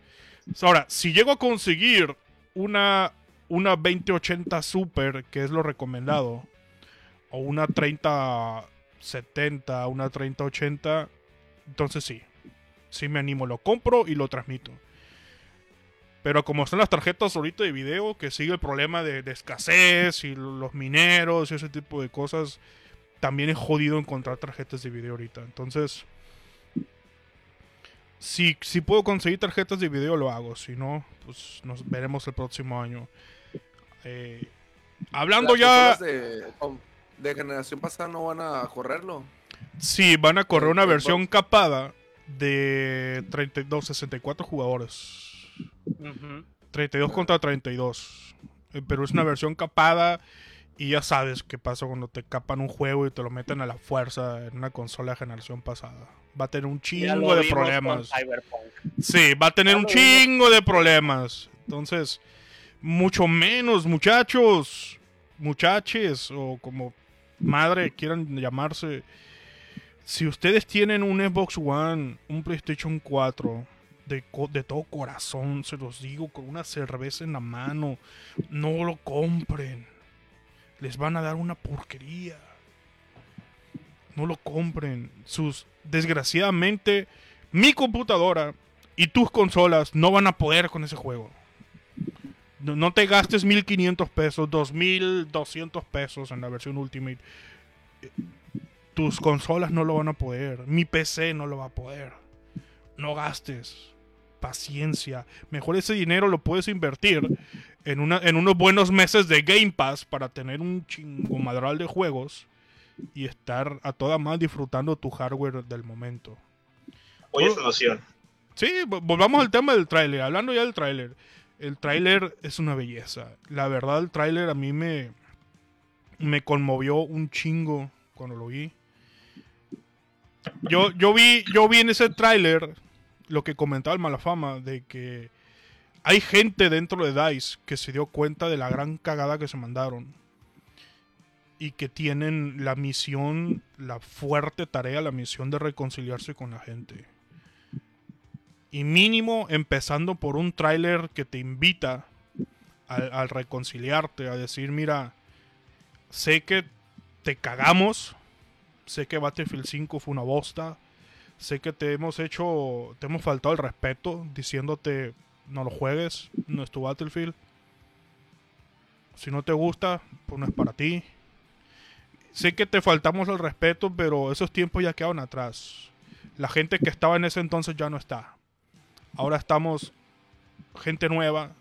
Ahora, si llego a conseguir una, una 2080 Super, que es lo recomendado, o una 3070, una 3080, entonces sí. Sí me animo, lo compro y lo transmito. Pero como están las tarjetas ahorita de video, que sigue el problema de, de escasez y los mineros y ese tipo de cosas, también es jodido encontrar tarjetas de video ahorita. Entonces, si, si puedo conseguir tarjetas de video, lo hago. Si no, pues nos veremos el próximo año. Eh, hablando Las ya... De, de generación pasada no van a correrlo. Sí, van a correr una Eh, versión capada de 32, 64 jugadores. Ujú. 32 contra 32. Eh, Pero es una versión capada y ya sabes qué pasa cuando te capan un juego y te lo meten a la fuerza en una consola de generación pasada. Va a tener un chingo de problemas. Sí, va a tener un chingo de problemas. Entonces, mucho menos, muchachos, muchaches, o como madre quieran llamarse. Si ustedes tienen un Xbox One, un PlayStation 4, de, co- de todo corazón, se los digo, con una cerveza en la mano, no lo compren. Les van a dar una porquería. No lo compren. Sus, desgraciadamente, mi computadora y tus consolas no van a poder con ese juego. No, te gastes 1500 pesos, 2200 pesos en la versión Ultimate. Tus consolas no lo van a poder. Mi PC no lo va a poder. No gastes. Paciencia. Mejor ese dinero lo puedes invertir en, una, en unos buenos meses de Game Pass para tener un chingo madral de juegos y estar a toda más disfrutando tu hardware del momento. Oye esa noción. Sí, vo- volvamos al tema del tráiler. Hablando ya del tráiler. El tráiler es una belleza. La verdad, el tráiler a mí me, me conmovió un chingo cuando lo vi. Yo, yo vi, yo vi en ese tráiler lo que comentaba el Malafama de que hay gente dentro de DICE que se dio cuenta de la gran cagada que se mandaron y que tienen la misión, la fuerte tarea, la misión de reconciliarse con la gente. Y mínimo empezando por un tráiler que te invita al, reconciliarte, a decir, mira, sé que te cagamos, sé que Battlefield 5 fue una bosta, sé que te hemos hecho, te hemos faltado el respeto diciéndote, no lo juegues, no es tu Battlefield. Si no te gusta, pues no es para ti. Sé que te faltamos el respeto, pero esos tiempos ya quedaron atrás. La gente que estaba en ese entonces ya no está. Ahora estamos gente nueva.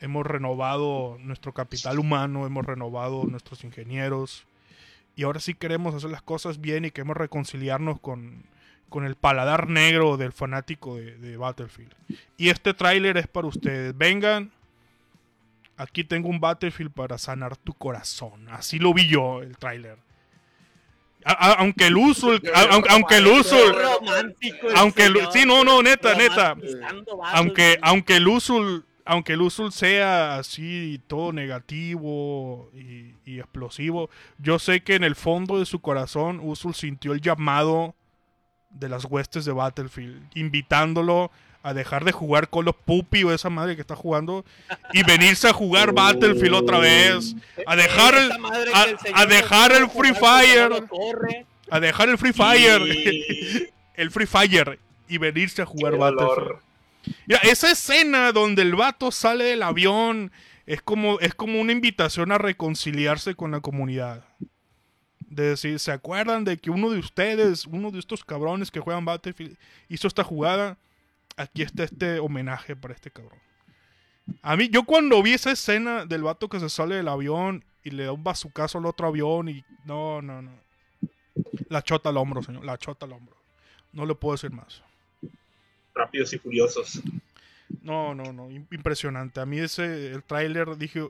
Hemos renovado nuestro capital humano, hemos renovado nuestros ingenieros. Y ahora sí queremos hacer las cosas bien y queremos reconciliarnos con, con el paladar negro del fanático de, de Battlefield. Y este tráiler es para ustedes. Vengan. Aquí tengo un Battlefield para sanar tu corazón. Así lo vi yo, el tráiler. Aunque el uso, aunque, aunque el uso, el aunque el- sí, no, no, neta, neta. aunque, aunque el uso, aunque el uso sea así todo negativo y, y explosivo, yo sé que en el fondo de su corazón Usul sintió el llamado de las huestes de Battlefield, invitándolo a dejar de jugar Call of Puppy o esa madre que está jugando y venirse a jugar Battlefield otra vez, a dejar el- a- dejar el Free Fire. a dejar el Free Fire, el Free Fire y venirse a jugar Battlefield. Mira, esa escena donde el vato sale del avión es como, es como una invitación a reconciliarse con la comunidad. De decir, ¿se acuerdan de que uno de ustedes, uno de estos cabrones que juegan Battlefield, hizo esta jugada? Aquí está este homenaje para este cabrón. A mí, yo cuando vi esa escena del vato que se sale del avión y le da un bazucazo al otro avión y... No, no, no. La chota al hombro, señor. La chota al hombro. No le puedo decir más. Rápidos y furiosos. No, no, no, im- impresionante. A mí ese, el tráiler, dije,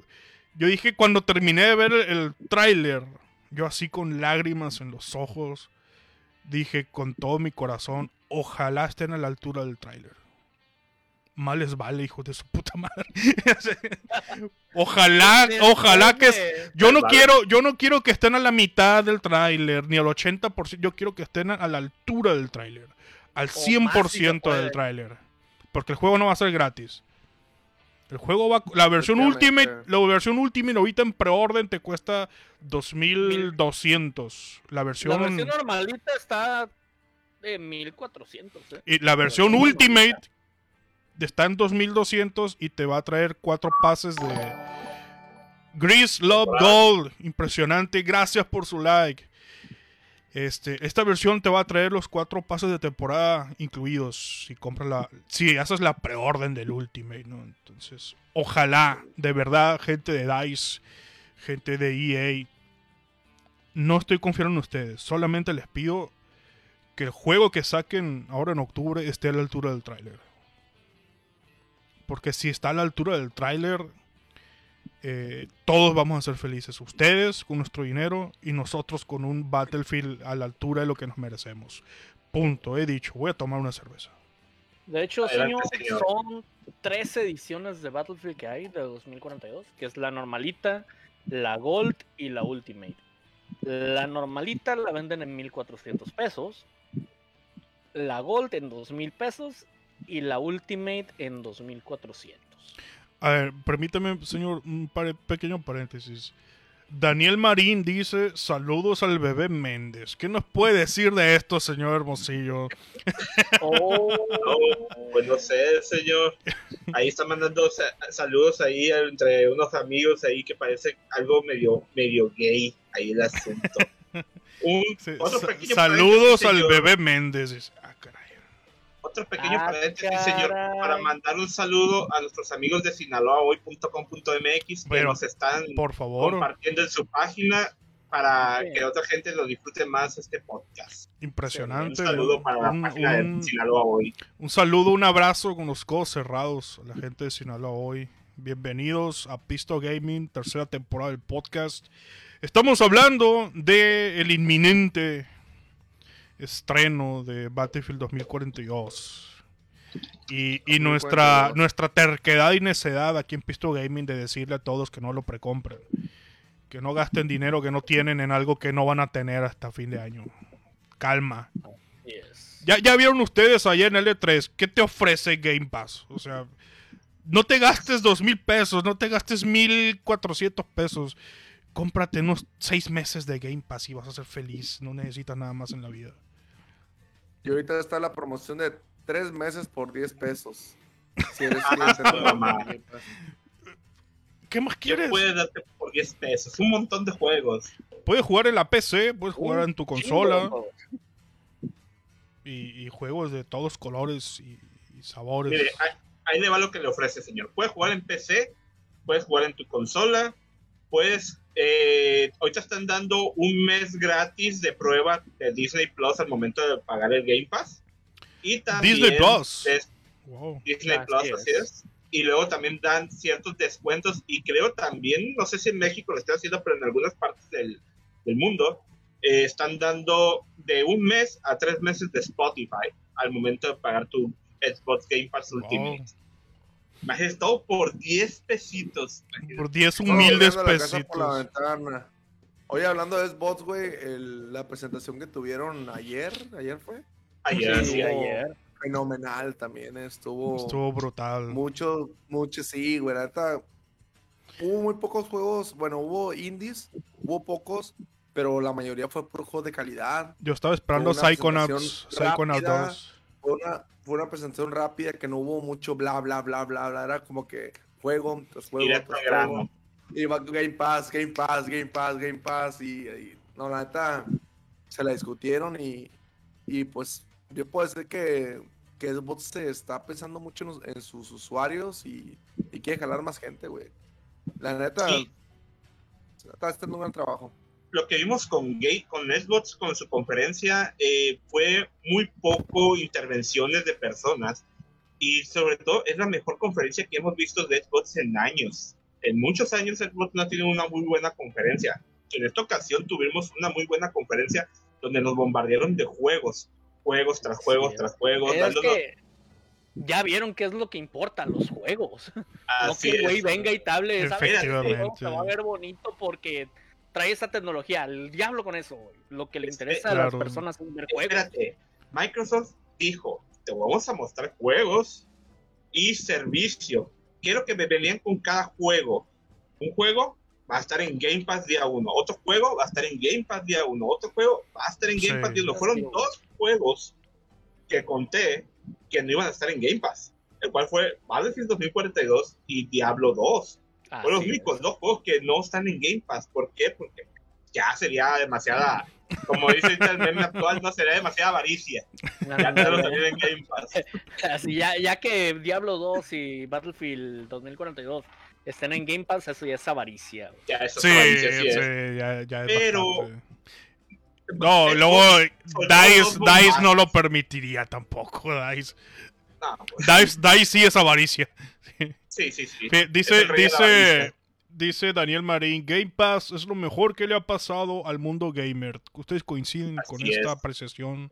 yo dije cuando terminé de ver el, el tráiler, yo así con lágrimas en los ojos, dije con todo mi corazón, ojalá estén a la altura del tráiler. Más les vale, hijos de su puta madre. ojalá, ojalá que... Yo no quiero, yo no quiero que estén a la mitad del tráiler, ni al 80%, yo quiero que estén a, la altura del tráiler, al O más si se 100% puede. del tráiler. Porque el juego no va a ser gratis. El juego va la versión. Ultimate, la versión Ultimate ahorita en preorden te cuesta 2200. La La versión, versión normalita está de 1400. ¿eh? y la versión versión Ultimate está en 2200 y te va a traer cuatro pases de Grease Love Gold. Impresionante. Gracias por su like. Este, esta versión te va a traer los cuatro pases de temporada incluidos si compras la, si haces la preorden del Ultimate, ¿no? Entonces, ojalá, de verdad, gente de Dice, gente de EA, no estoy confiando en ustedes, solamente les pido que el juego que saquen ahora en octubre esté a la altura del tráiler. Porque si está a la altura del tráiler, eh, todos vamos a ser felices. Ustedes con nuestro dinero y nosotros con un Battlefield a la altura de lo que nos merecemos. Punto. He dicho, voy a tomar una cerveza. De hecho, Adelante, señor, señor. son tres ediciones de Battlefield que hay de 2042, que es la normalita, la Gold y la Ultimate. La normalita la venden en 1400 pesos, la Gold en 2000 pesos y la Ultimate en 2400. A ver, permítame, señor, un pare- pequeño paréntesis. Daniel Marín dice, saludos al bebé Méndez. ¿Qué nos puede decir de esto, señor Hermosillo? Oh, Pues no sé, señor. Ahí está mandando sa- saludos ahí entre unos amigos ahí que parece algo medio, medio gay ahí el asunto. Un, Sí, saludos al bebé Méndez. Otro pequeño Ah, paréntesis, señor, para mandar un saludo a nuestros amigos de sinaloahoy.com.mx que Pero, nos están Por favor, compartiendo en su página para que otra gente lo disfrute más este podcast. Un impresionante. saludo para Un- la página un- de Sinaloa Hoy. Un saludo, un abrazo con los codos cerrados a la gente de Sinaloa hoy. Bienvenidos a Pisto Gaming, tercera temporada del podcast. Estamos hablando de el inminente estreno de Battlefield 2042. Y, y nuestra, 2042. nuestra terquedad y necedad aquí en Pisto Gaming de decirle a todos que no lo precompren. Que no gasten dinero que no tienen en algo que no van a tener hasta fin de año. Calma. yes. Ya, ya vieron ustedes ayer en L3, ¿qué te ofrece Game Pass? O sea, no te gastes dos mil pesos, no te gastes mil cuatrocientos pesos. Cómprate unos seis meses de Game Pass y vas a ser feliz. No necesitas nada más en la vida. Y ahorita está la promoción de tres meses por 10 pesos. Si eres cliente. ¿Qué más ¿Qué quieres? puedes darte por 10 pesos? Un montón de juegos. Puedes jugar en la PC, puedes jugar en tu consola y, y juegos de todos colores y, y sabores. Mire, ahí, ahí le va lo que le ofrece, señor. Puedes jugar en PC, puedes jugar en tu consola, puedes... eh, ahorita están dando un mes gratis de prueba de Disney Plus al momento de pagar el Game Pass. Y también Disney Plus. es- Wow. Disney Así Plus, es. así es. Y luego también dan ciertos descuentos y creo también, no sé si en México lo están haciendo, pero en algunas partes del, del mundo eh, están dando de un mes a tres meses de Spotify al momento de pagar tu Xbox Game Pass Wow. Ultimate. Imagínate, todo por 10 pesitos. Por 10 Estamos humildes la casa por la pesitos. ventana. Oye, hablando de Xbox, güey, el- la presentación que tuvieron ayer, ayer fue Ayer, Sí, sí. ayer. fenomenal también, estuvo, Estuvo brutal. mucho, mucho, sí, güey, la neta, hubo muy pocos juegos, bueno, hubo indies, hubo pocos, pero la mayoría fue por juegos de calidad, Yo estaba esperando Psychonauts, Psychonauts rápida. 2. fue una, fue una presentación rápida que no hubo mucho bla, bla, bla, bla, bla, era como que juego tras juego, tras juego. Y va Game Pass, Game Pass, Game Pass, Game Pass. Y, y, no, la neta, se la discutieron y, y pues yo puedo decir que, que Xbox se está pensando mucho en, sus usuarios y, y quiere jalar más gente, güey. La neta, Sí. está haciendo un gran trabajo. Lo que vimos con Gate, con Xbox, con su conferencia, eh, fue muy poco intervenciones de personas Y sobre todo, es la mejor conferencia que hemos visto de Xbox en años. En muchos años Xbox no ha tenido una muy buena conferencia. En esta ocasión tuvimos una muy buena conferencia donde nos bombardearon de juegos. Juegos tras juegos Sí. tras juegos. Es dándonos- que ya vieron qué es lo que importa, los juegos. No Así que el güey venga y te hable, ¿sabes? Efectivamente. juego Se va a ver bonito porque trae esa tecnología. El diablo con eso. Lo que le Es que- interesa a las Claro. personas es ver juegos. Espérate, Microsoft dijo, te vamos a mostrar juegos y servicio. Quiero que me venían con cada juego. Un juego va a estar en Game Pass día uno, otro juego va a estar en Game Pass día uno, otro juego va a estar en Game Sí. Pass día uno. Fueron Sí. dos juegos que conté que no iban a estar en Game Pass, el cual fue Battlefield 2042 y Diablo 2. Así Fueron los es. únicos dos juegos que no están en Game Pass. ¿Por qué? Porque ya sería demasiada, como dice el meme actual, no sería demasiada avaricia. Ya te lo Ándale. salir en Game Pass. Así, ya, ya que Diablo 2 y Battlefield 2042 estén en Game Pass, eso ya es avaricia. güey. Ya, eso Sí, es avaricia, sí sí, es. ya, ya es Pero- bastante. No, luego DICE, DICE no lo permitiría tampoco, DICE. No, pues, DICE, DICE sí es avaricia. sí, sí, sí. Dice, dice, dice Daniel Marín, Game Pass es lo mejor que le ha pasado al mundo gamer. ¿Ustedes coinciden con esta es. apreciación?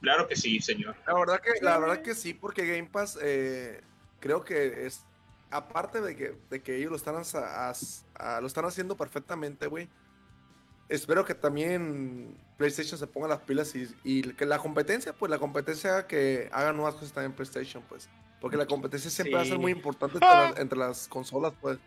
Claro que sí, señor. La verdad que, la verdad que sí, porque Game Pass eh, creo que es, aparte de que, de que ellos lo están, as- as- a- lo están haciendo perfectamente, güey. Espero que también PlayStation se ponga las pilas y, y que la competencia, pues la competencia haga que hagan nuevas cosas también en PlayStation, pues. Porque la competencia siempre va a ser Sí. muy importante entre, las, entre las consolas, pues.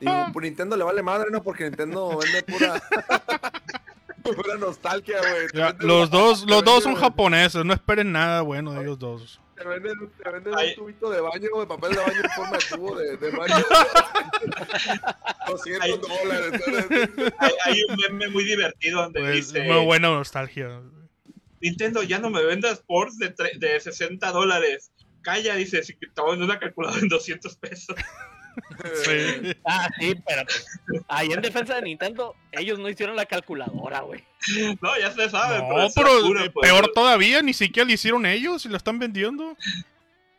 Y por Nintendo le vale madre, ¿no? Porque Nintendo vende pura... pura nostalgia, güey. Ya, los dos, los dos son japoneses, no esperen nada bueno de ellos dos. Te venden, te venden un tubito de baño, de papel de baño en forma de tubo de, de baño. 200 Ay. dólares. Hay, hay un meme muy divertido donde Pues, dice: muy buena nostalgia. Nintendo, ya no me vendas ports de, de 60 dólares. Calla, dice, si a vender una calculadora en 200 pesos. Sí. Ah, sí, pero pues, ahí en defensa de Nintendo, ellos no hicieron la calculadora, güey. No, ya se sabe. No, la pero pues. peor todavía, ni siquiera lo hicieron ellos y la están vendiendo.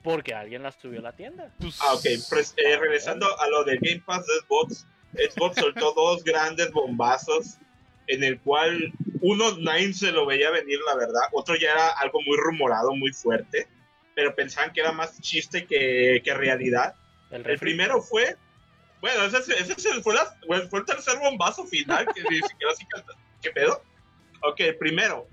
Porque alguien las subió a la tienda. Pues, Ah, ok. Pues, eh, regresando a lo de Game Pass de Xbox, Xbox soltó dos grandes bombazos en el cual uno nadie se lo veía venir, la verdad. Otro ya era algo muy rumorado, muy fuerte, pero pensaban que era más chiste que, que realidad. El, El primero fue, bueno, ese, ese fue, la- fue- el tercer bombazo final, que ni siquiera así ¿qué pedo? Ok, el primero,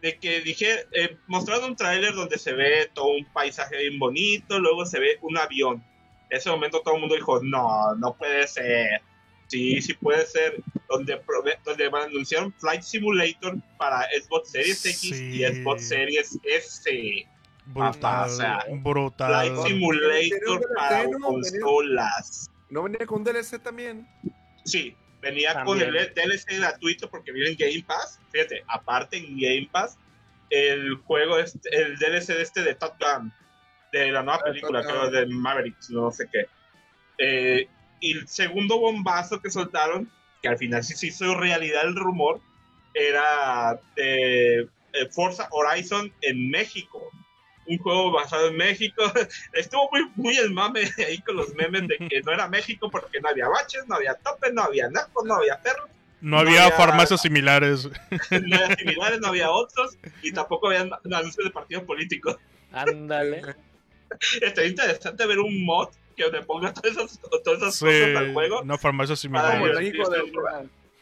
de que dije, eh, mostraron un tráiler donde se ve todo un paisaje bien bonito, luego se ve un avión. En ese momento todo el mundo dijo, no, no puede ser. Sí, sí puede ser. Donde, prove- donde anunciaron Flight Simulator para Xbox Series X y Sí. Xbox Series S. brutal, o sea, brutal. Flight Simulator para no, consolas. ¿No venía con DLC también? Sí, venía con el. DLC gratuito porque viene en Game Pass. Fíjate, aparte en Game Pass, el juego, es, el DLC de este de Top Gun, de la nueva Ah, película, creo, de Mavericks, no sé qué. Eh, y el segundo bombazo que soltaron, que al final sí se hizo realidad el rumor, era de eh, Forza Horizon en México. Un juego basado en México. Estuvo muy, muy el mame ahí con los memes de que no era México porque no había baches, no había topes, no había narcos, no había perros, No no había había- farmacias similares. no había similares, no había otros y tampoco había anuncios de partidos políticos. Ándale. Está interesante ver un mod que le ponga todas esas, todas esas Sí, cosas al juego. no farmacias Como Ay, el similares. Dios.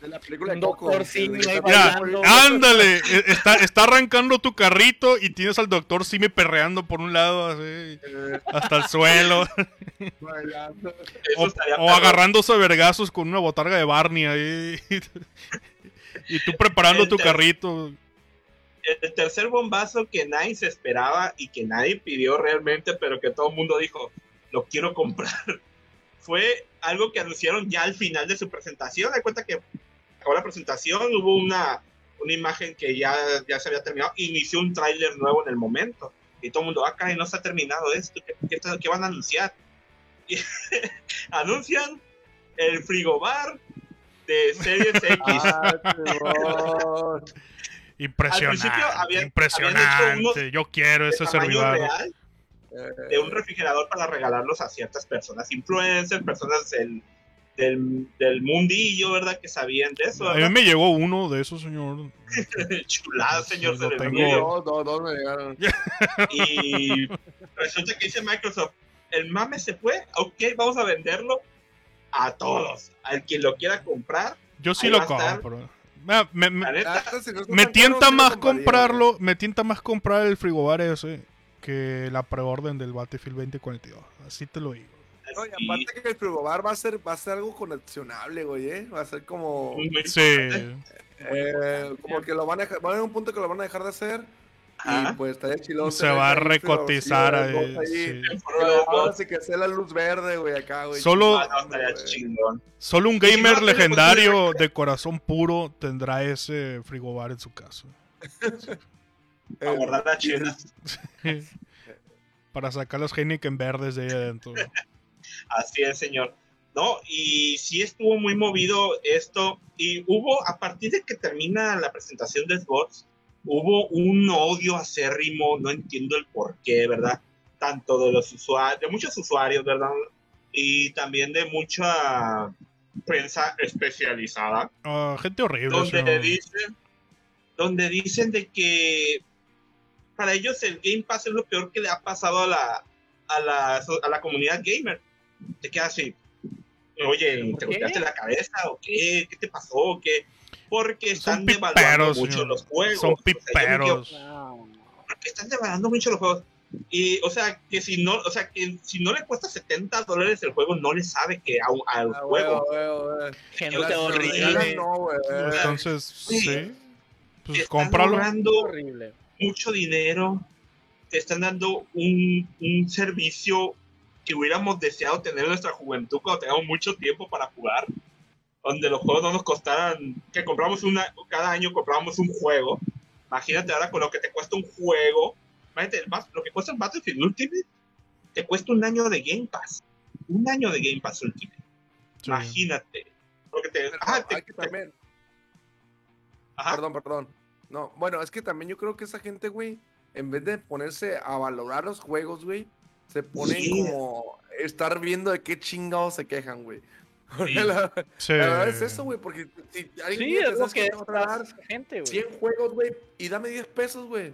De, la película de Un Coco. doctor Simi bailando. ándale, e- está, está arrancando tu carrito y tienes al doctor Simi perreando por un lado así, Eh, hasta el suelo. O, o agarrándose a vergazos con una botarga de Barney ahí. Y tú preparando tu carrito. El tercer bombazo que nadie se esperaba y que nadie pidió realmente, pero que todo el mundo dijo, lo quiero comprar, fue algo que anunciaron ya al final de su presentación. De cuenta que acabó la presentación, hubo una, una imagen que ya, ya se había terminado, inició un tráiler nuevo en el momento. Y todo el mundo, acá no se ha terminado esto, ¿qué, qué, está- qué van a anunciar? Y anuncian el frigobar de Series X. Ah. Impresionante. principio habían- impresionante. habían hecho unos Yo quiero ese servidor. real de un refrigerador para regalarlos a ciertas personas, influencers, personas del, del, del mundillo, ¿verdad? Que sabían de eso. A mí me llegó uno de esos, señor. Chulada, señor. Lo se tengo. Dos, dos, dos me llegaron. Y resulta que dice Microsoft, el mame se fue, ok, vamos a venderlo a todos. Al quien lo quiera comprar, Yo sí lo compro. Me, me- me- la neta, Ah, no me tan tienta más comprarlo, me tienta más comprar el frigobar ese que la preorden del Battlefield 2042. Así te lo digo. No, y aparte que el frigobar va a ser, va a ser algo coleccionable, güey, ¿eh? Va a ser como, Sí. eh, como que lo van a dejar, van a un punto que lo van a dejar de hacer Ajá. y pues estaría chilón. Se tener va a recotizar de ahí, sí. De Ahora que sea la luz verde, güey, acá, güey. Solo- Ah, no. Solo un gamer legendario de corazón puro tendrá ese frigobar en su casa. A Eh, guardar las chinas. Para sacar los Heineken verdes de ahí adentro. Así es, señor. No, y sí estuvo muy movido esto. Y hubo, a partir de que termina la presentación de Xbox, hubo un odio acérrimo, no entiendo el por qué, ¿verdad? Tanto de los usuarios, de muchos usuarios, ¿verdad? Y también de mucha prensa especializada, Ah, gente horrible. donde dicen, donde dicen de que para ellos el Game Pass es lo peor que le ha pasado a la, a la, a la comunidad gamer. Te quedas así, oye, ¿Por ¿te golpeaste la cabeza o qué? ¿Qué te pasó? ¿O qué? Porque están devaluando piperos, mucho señor. los juegos. Son O sea, quedo, piperos. Porque están devaluando mucho los juegos. Y, o sea, que si no, o sea, que si no le cuesta 70 dólares el juego, no le sabe que a, al ah, juego. horrible. Entonces, Sí. sí. Pues Están cómpralo. horrible. mucho dinero, te están dando un, un servicio que hubiéramos deseado tener en nuestra juventud cuando teníamos mucho tiempo para jugar, donde los juegos no nos costaran, que compramos una, cada año comprábamos un juego. Imagínate ahora con lo que te cuesta un juego, imagínate, lo que cuesta el Battlefield Ultimate, te cuesta un año de Game Pass. Un año de Game Pass Ultimate. Sí. Imagínate. Porque te, Pero ah, te- hay que también, ajá. Perdón, perdón. No, bueno, es que también yo creo que esa gente, güey, en vez de ponerse a valorar los juegos, güey, se ponen Sí. como estar viendo de qué chingados se quejan, güey. Sí. la, Sí. la verdad es eso, güey, porque si alguien Sí, es lo "¿Sabes qué? que a es esa gente, güey. 100 juegos, güey, y dame 10 pesos, güey.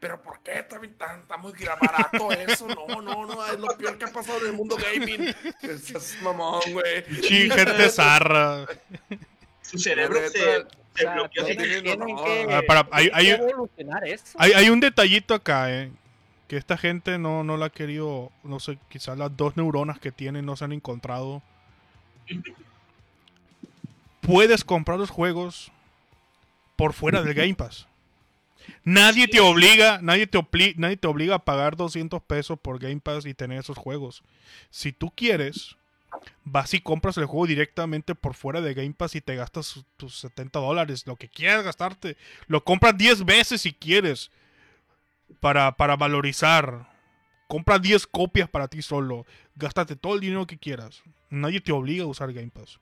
Pero ¿por qué está, bien tan, está muy barato eso? No, no, no, es lo peor que ha pasado en el mundo gaming. Es mamón, güey. Sí, gente zarra. Su cerebro se, bloqueó. tienen, que, Ah, hay- que hay-. Hay, hay un detallito acá, eh. Que esta gente no, no la ha querido, no sé, quizás las dos neuronas que tienen no se han encontrado. Puedes comprar los juegos por fuera del Game Pass. Nadie te obliga, nadie te, obli- nadie te obliga a pagar 200 pesos por Game Pass y tener esos juegos. Si tú quieres, vas y compras el juego directamente por fuera de Game Pass y te gastas tus 70 dólares, lo que quieras gastarte. Lo compras 10 veces si quieres para, para valorizar. Compra 10 copias para ti solo. Gástate todo el dinero que quieras. Nadie te obliga a usar Game Pass.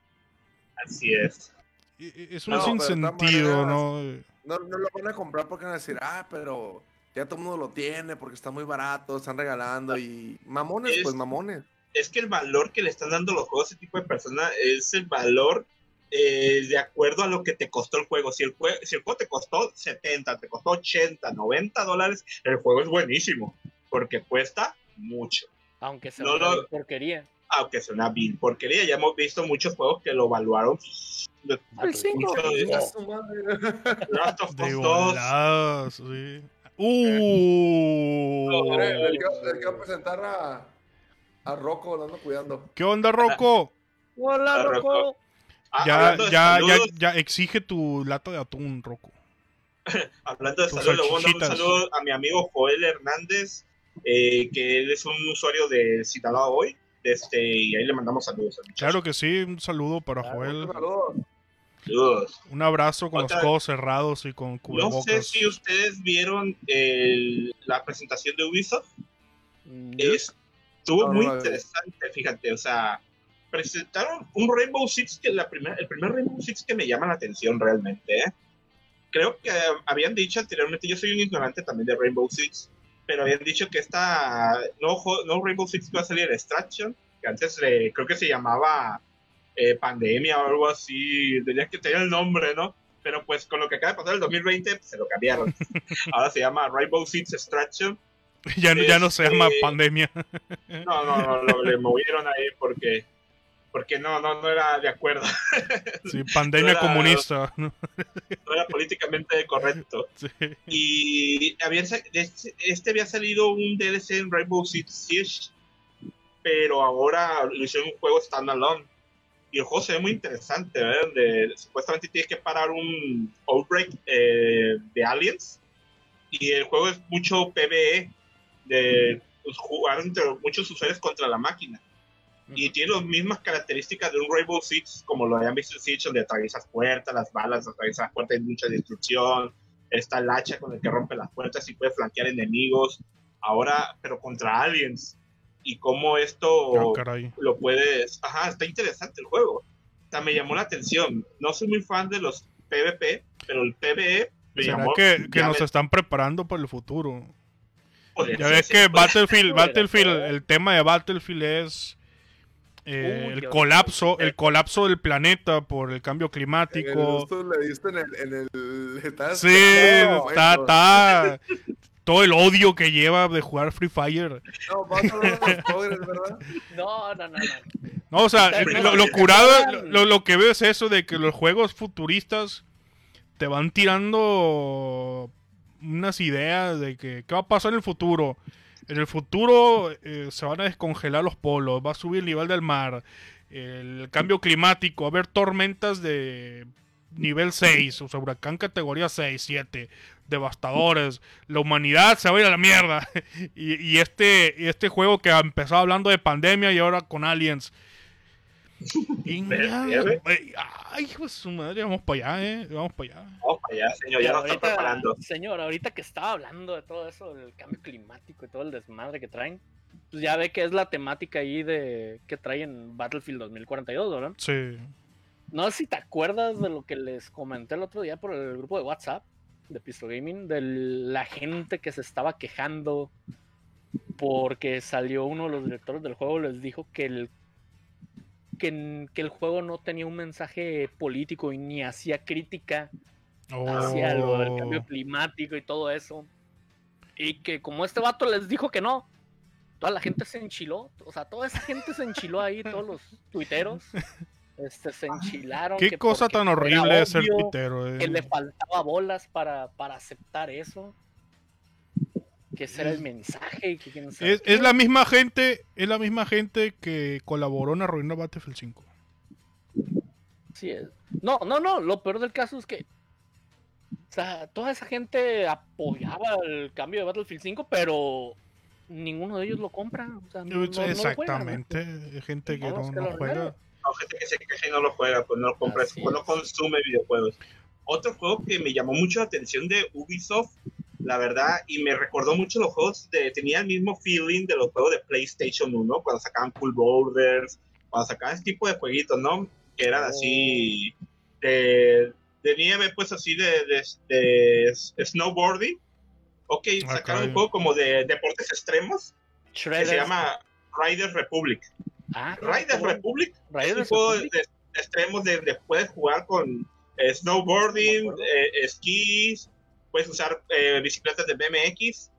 Así es. Es un No, sinsentido, maneras- ¿no? No, no lo van a comprar porque van a decir, ah, pero ya todo el mundo lo tiene porque está muy barato, están regalando y mamones, Es- pues mamones. Es que el valor que le están dando los juegos a ese tipo de personas es el valor eh, de acuerdo a lo que te costó el juego. Si el, jue- si el juego te costó 70, te costó 80, 90 dólares, el juego es buenísimo porque cuesta mucho. Aunque sea No una lo- porquería. Aunque sea una vil porquería, ya hemos visto muchos juegos que lo evaluaron. El su madre. Last of Us 2, voladas, sí. Uh. Les quiero, les quiero presentar a, a Rocco, lo ando cuidando. ¿Qué onda, Rocco? Hola, Rocco. Ah, Ya, ya, ya, ya exige tu lata de atún, Rocco. Hablando de salud, le voy a mandar un saludo a mi amigo Joel Hernández, eh, que él es un usuario de Sinaloa hoy. Este, y ahí le mandamos saludos. Claro que sí, un saludo para Claro, Joel. Saludos. Saludos. Un abrazo con los codos cerrados y con No cubrebocas. sé si ustedes vieron el- la presentación de Ubisoft. Mm, Estuvo No, no muy interesante, fíjate. O sea, presentaron un Rainbow Six que la primera, el primer Rainbow Six que me llama la atención realmente. ¿eh? Creo que habían dicho anteriormente, yo soy un ignorante también de Rainbow Six, pero habían dicho que esta no, no Rainbow Six iba a salir Extraction, que antes le- creo que se llamaba eh, Pandemia o algo así, tenía que tener el nombre, ¿no? Pero pues con lo que acaba de pasar el 2020, pues, se lo cambiaron. Ahora se llama Rainbow Six Extraction. Ya, no- ya no se llama Este- pandemia. No, no, no, lo- le movieron ahí porque porque no, no, no era de acuerdo, Sí, pandemia Era- comunista. ¿no? no era políticamente correcto. Sí. Y había, este, este había salido un DLC en Rainbow Six Siege, pero ahora lo hicieron un juego standalone. Y el juego se ve muy interesante, ¿verdad? Donde supuestamente tienes que parar un outbreak eh, de aliens. Y el juego es mucho PvE, de pues, jugar entre muchos usuarios contra la máquina. Y tiene las mismas características de un Rainbow Six, como lo habían visto en Siege, donde atraviesas puertas, las balas atraviesan las puertas, hay mucha destrucción. Está el hacha con el que rompe las puertas y puede flanquear enemigos. Ahora, pero contra aliens. Y cómo esto Ah, lo puedes. Ajá, está interesante el juego. O sea, me llamó la atención. No soy muy fan de los PvP, pero el PvE me ¿Será llamó. que, nos están preparando para el futuro? podría Ya ves sí, que pues, Battlefield, Battlefield, el tema de Battlefield es eh, Uy, el colapso, el colapso del planeta por el cambio el climático. en el. En el Sí, está, está todo el odio que lleva de jugar Free Fire. No, vas a de los pobres, ¿verdad? No, no, no, no. No, o sea, lo, curado, lo, lo que veo es eso de que los juegos futuristas te van tirando unas ideas de que qué va a pasar en el futuro. En el futuro eh, se van a descongelar los polos, va a subir el nivel del mar, el cambio climático, va a haber tormentas de nivel 6, o sea, huracán categoría 6, 7, devastadores, la humanidad se va a ir a la mierda. y, y este, este juego que empezó hablando de pandemia y ahora con aliens. Güey, Ay, hijo de su madre, vamos para allá, eh. Vamos para allá. Vamos para allá, señor, ya nos está ahorita, preparando. señor, ahorita que estaba hablando de todo eso, del cambio climático y todo el desmadre que traen, pues ya ve que es la temática ahí de que traen Battlefield 2042, ¿verdad? Sí. No sé si te acuerdas de lo que les comenté el otro día por el grupo de WhatsApp de Pistol Gaming, de la gente que se estaba quejando porque salió uno de los directores del juego, les dijo que el que, que el juego no tenía un mensaje político y ni hacía crítica hacia lo del cambio Oh. climático y todo eso. Y que como este vato les dijo que no, toda la gente se enchiló. O sea, toda esa gente se enchiló ahí, todos los tuiteros. Este, se enchilaron. Qué que cosa tan horrible es ser tuitero, eh. Que le faltaba bolas para, para aceptar eso. Que ese era el mensaje. que quién sabe Es, es la misma gente, es la misma gente que colaboró en arruinar Battlefield 5. Sí es. No, no, no. Lo peor del caso es que. O sea, toda esa gente apoyaba el cambio de Battlefield 5, pero ninguno de ellos lo compra. O sea, no, no- no juegan. Exactamente, hay gente que No, no, que no lo juega. No, gente que se queja y no lo juega, pues no lo compra, pues no consume videojuegos. Otro juego que me llamó mucho la atención de Ubisoft, la verdad, y me recordó mucho los juegos de, tenía el mismo feeling de los juegos de PlayStation 1, cuando sacaban Cool Borders, cuando sacaban ese tipo de jueguitos, ¿no? Que eran así de, de nieve, pues así de, de, de snowboarding. Ok, Ah, sacaron caray. un juego como de deportes extremos que se llama Riders Republic. Ah, Riders ¿cómo? Republic es un Riders juego de, extremos de, de puedes jugar con eh, snowboarding, No eh, esquís, puedes usar eh, bicicletas de BMX,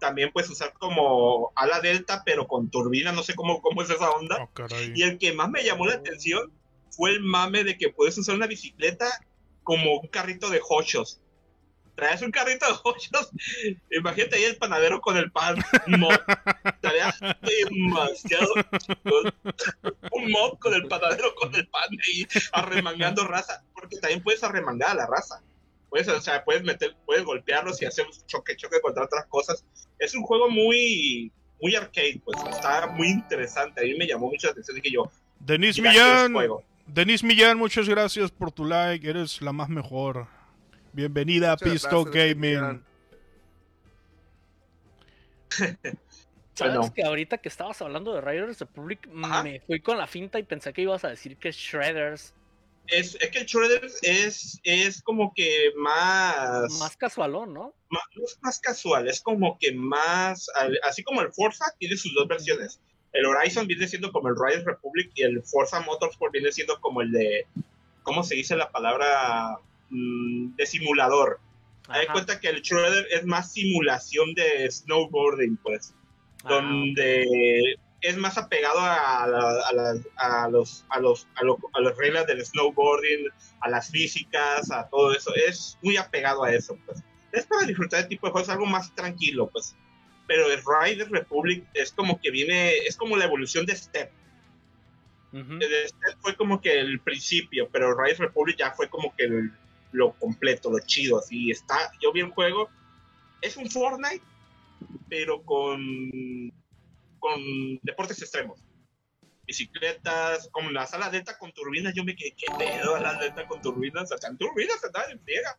también puedes usar como ala delta, pero con turbina, no sé cómo, cómo es esa onda. Oh. Y el que más me llamó la atención fue el mame de que puedes usar una bicicleta como un carrito de hochos. Traes un carrito de hochos, imagínate ahí el panadero con el pan. Mo- Estaría demasiado. Un mob con el panadero con el pan ahí arremangando raza, porque también puedes arremangar a la raza. Puedes, o sea, puedes meter, puedes golpearlos y hacer un choque, choque contra otras cosas. Es un juego muy, muy arcade, pues está muy interesante. A mí me llamó mucho la atención. Dije yo, Denis "Ya quiero ese Millán, juego". Denis Millán, muchas gracias por tu like, eres la más mejor. Bienvenida a Pisto gracias, Gaming. ¿Sabes Bueno. que ahorita que estabas hablando de Riders Republic, Ajá. me fui con la finta y pensé que ibas a decir que Shredders Es, es que el Shredder es, es como que más, Más casualón, ¿no? más, no es más casual, es como que más, así como el Forza tiene sus dos versiones. El Horizon viene siendo como el Riders Republic y el Forza Motorsport viene siendo como el de, ¿cómo se dice la palabra? Mm, de simulador. Hay cuenta que el Shredder es más simulación de snowboarding, pues, Ah, donde es más apegado a, la- a las- a los, a, los, a, lo- a las reglas del snowboarding, a las físicas, a todo eso. Es muy apegado a eso, pues. Es para disfrutar de tipo de juegos, algo más tranquilo, pues. Pero el Riders Republic es como que viene, es como la evolución de Step. fue como que el principio, pero Riders Republic ya fue como que el- lo completo, lo chido, así está. Yo vi el juego, es un Fortnite, pero con, con deportes extremos. Bicicletas, como la sala delta con turbinas, yo me quedé, ¿qué pedo? La delta con turbinas, o sea, en turbinas andaban en friega.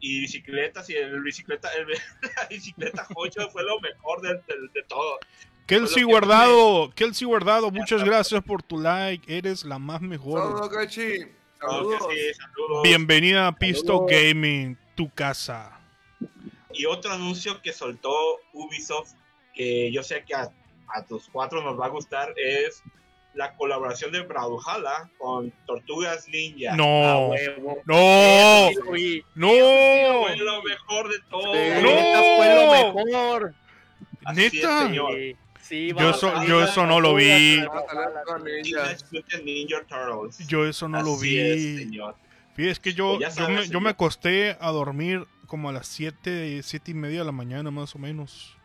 Y bicicletas, y el bicicleta, el- la bicicleta Jocho fue lo mejor de, de- de todo. Kelsey Guardado, Kelsey Guardado, muchas gracias por tu like. Eres la más mejor. Saludos, Gachi. Claro que Saludos. sí, saludos. Bienvenida a Pisto Saludos. Gaming, tu casa. Y otro anuncio que soltó Ubisoft, que yo sé que a, a tus cuatro nos va a gustar, es la colaboración de Brawlhalla con Tortugas Ninja. No, huevo. no, Sí, no, Fue lo mejor de todo. Sí. Neta, No. fue lo mejor. Así es, neta. señor. Sí, Yo salir yo eso no lo vi. yo eso no lo Así es, vi. señor. Fíjate, es que yo, Pues ya yo, me, sabes, yo me señor. acosté a dormir como a las 7, 7 y media de la mañana más o menos.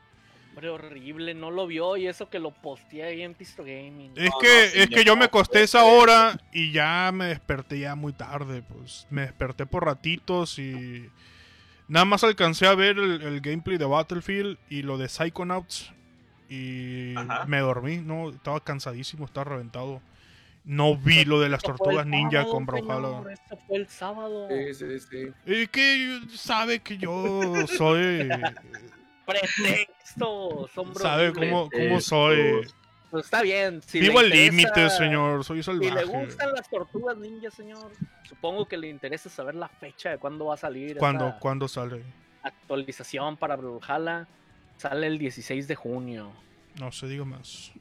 Hombre, horrible, no lo vio y eso que lo posteé ahí en Pisto Gaming. Es No, que, no, es señor, que yo me acosté esa hora y ya me desperté ya muy tarde, pues me desperté por ratitos y nada más alcancé a ver el, el gameplay de Battlefield y lo de Psychonauts y Ajá. me dormí, no, estaba cansadísimo, estaba reventado. No vi lo de las tortugas ninja sábado, con Brawlhalla. Esto fue el sábado. Sí, sí, sí. Es que sabe que yo soy, Pretexto, son sabe cómo, cómo soy. Pues está bien. Si Vivo al límite, señor, soy Si le salvaje. gustan las tortugas ninja, señor, supongo que le interesa saber la fecha de cuándo va a salir ¿Cuándo, ¿Cuándo sale? actualización para Brawlhalla. Sale el 16 de junio. No se diga más.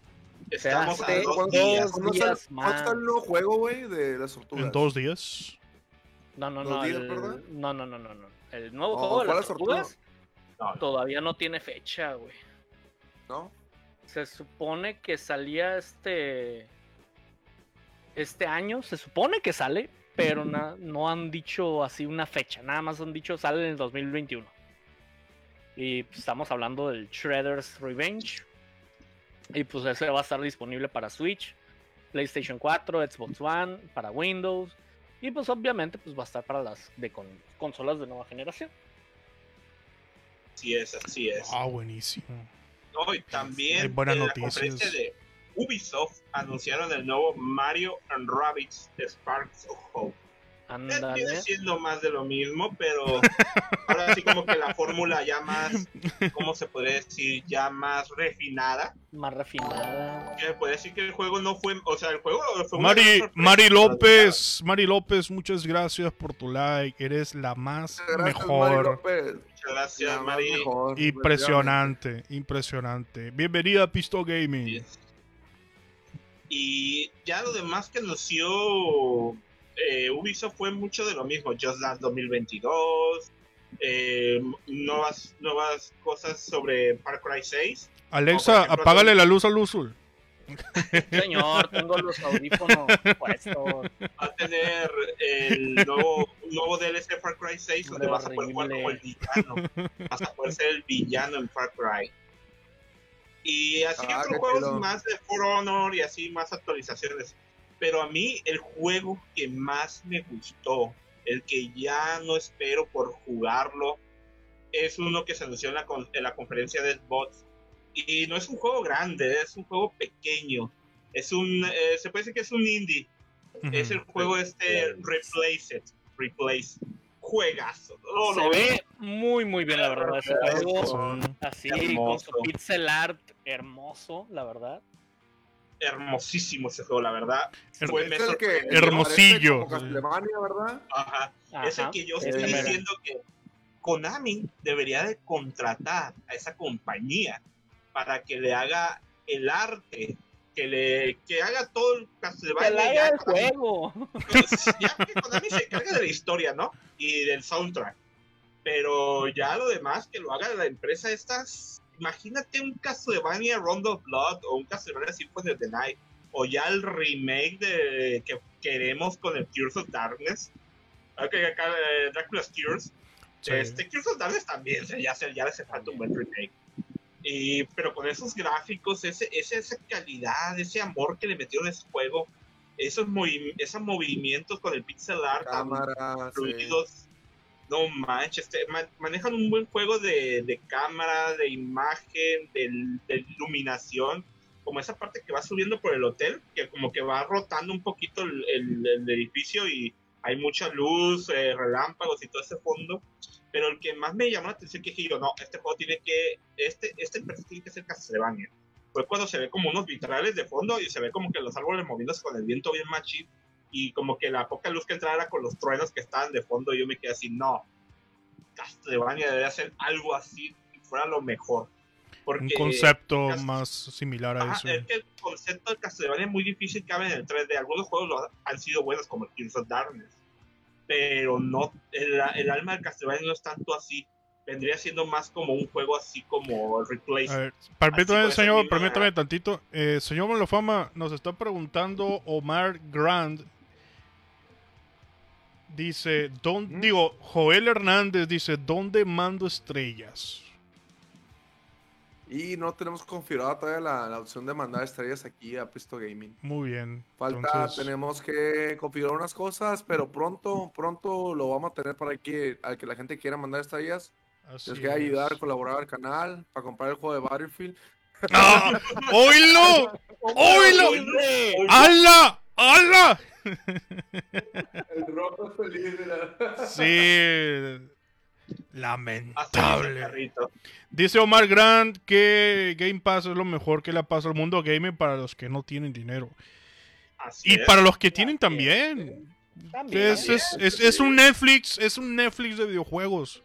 Estamos a dos ¿Cuándo, días. dos ¿cuándo días sale, cuándo más. sale el nuevo juego, güey, de las tortugas? En dos días. No, no, ¿Dos no. días, el-? No, no, no, no, no. El nuevo juego de ¿cuál las tortugas No, todavía no tiene fecha, güey. ¿No? Se supone que salía este. Este año, se supone que sale, pero na- no han dicho así una fecha. Nada más han dicho sale en el 2021. Y pues, estamos hablando del Shredder's Revenge. Y pues ese va a estar disponible para Switch, PlayStation 4, Xbox One, para Windows. Y pues obviamente pues va a estar para las de con- consolas de nueva generación. Así es, así es. Ah, buenísimo. No, y también Hay buenas en la noticias. conferencia de Ubisoft anunciaron el nuevo Mario and Rabbids Sparks of Hope. Viene Ándale. siendo más de lo mismo, pero ahora sí como que la fórmula ya más, ¿cómo se podría decir? Ya más refinada. Más refinada. Que puede decir que el juego no fue, o sea, el juego fue Mari, Mari López, Mari López, muchas gracias por tu like. Eres la más Gracias, Mari mejor. López. Muchas gracias, Mari. mejor, Impresionante, impresionante. Bienvenida a Pisto Gaming. Yes. Y ya lo demás que anunció eh, Ubisoft fue mucho de lo mismo. Just Dance 2022, eh, nuevas, nuevas cosas sobre Far Cry 6. Alexa, ejemplo, apágale la luz al Luzul. Señor, tengo los audífonos puestos. Va a tener el nuevo, nuevo DLC Far Cry 6 donde vas a poder jugar como el villano. Vas a poder ser el villano en Far Cry. Y así Ah, otros juegos más de For Honor y así más actualizaciones. Pero a mí el juego que más me gustó, el que ya no espero por jugarlo, es uno que se anunció en la, con- en la conferencia de Xbox. Y no es un juego grande, es un juego pequeño. Es un, eh, se puede decir que es un indie. Es el juego este Replace It. Replace. Juegazo. No, Se no, ve muy, muy bien, la verdad. Ese juego Sí. así, Hermoso. con su pixel art hermoso, la verdad. hermosísimo ese juego, la verdad. Her- Fue, me Es el que- Hermosillo. Castlevania, ¿verdad? Ajá. Es el que yo estoy diciendo que Konami debería de contratar a esa compañía para que le haga el arte, que le que haga todo el Que Castlevania. le haga ya el Konami- juego. pues, ya que Konami se encarga de la historia, ¿no? Y del soundtrack. Pero ya lo demás que lo haga la empresa estas. Imagínate un Castlevania Rondo of Blood o un Castlevania Symphony of the Night o ya el remake de que queremos con el Tears of Darkness. Ok, acá eh, Dracula's Tears. Sí. Este Tears of Darkness también, ya, se- ya le hace falta un buen remake. Y, pero con esos gráficos, ese, ese- esa calidad, ese amor que le metieron a ese juego, esos, movi- esos movimientos con el pixel art tan Cámara, sí. fluidos, no manches, ma- manejan un buen juego de, de cámara, de imagen, del- de, iluminación, como esa parte que va subiendo por el hotel, que como que va rotando un poquito el, el- el edificio y hay mucha luz, eh, relámpagos y todo ese fondo. Pero el que más me llamó la atención que dije yo, no, este juego tiene que, este, este tiene que ser Castlevania. Fue cuando se ve como unos vitrales de fondo y se ve como que los árboles moviéndose con el viento bien machín y como que la poca luz que entraba era con los truenos que estaban de fondo y yo me quedé así, no, Castlevania debería hacer algo así y fuera lo mejor. Porque, Un concepto Cas- más similar a Ajá, eso. es que el concepto de Castlevania es muy difícil cabe en el 3D. Algunos juegos lo han sido buenos como el Tears of Darkness, pero no, el, el alma del Castlevania no es tanto así. Vendría siendo más como un juego así como A Replace. ver, permítame, Así, señor, permítame tantito. Eh, señor Malofama, nos está preguntando Omar Grand. Dice, ¿dónde, ¿Mm? digo, Joel Hernández dice, ¿dónde mando estrellas? Y no tenemos configurada todavía la, la opción de mandar estrellas aquí a Pisto Gaming. Muy bien. Falta, entonces, tenemos que configurar unas cosas, pero pronto, pronto lo vamos a tener para que, al que la gente quiera mandar estrellas. así Les quiera ayudar, es. colaborar al canal, para comprar el juego de Battlefield. ¡Ah! ¡Oílo! ¡Oílo! ¡Hombre! ¡Hala! ¡Hala! El rojo es feliz, mira. Sí. Lamentable. Dice Omar Grant que Game Pass es lo mejor que le pasa al mundo gaming para los que no tienen dinero. Así Y es. para los que tienen Así también. También. Es, es, es, es un Netflix, es un Netflix de videojuegos.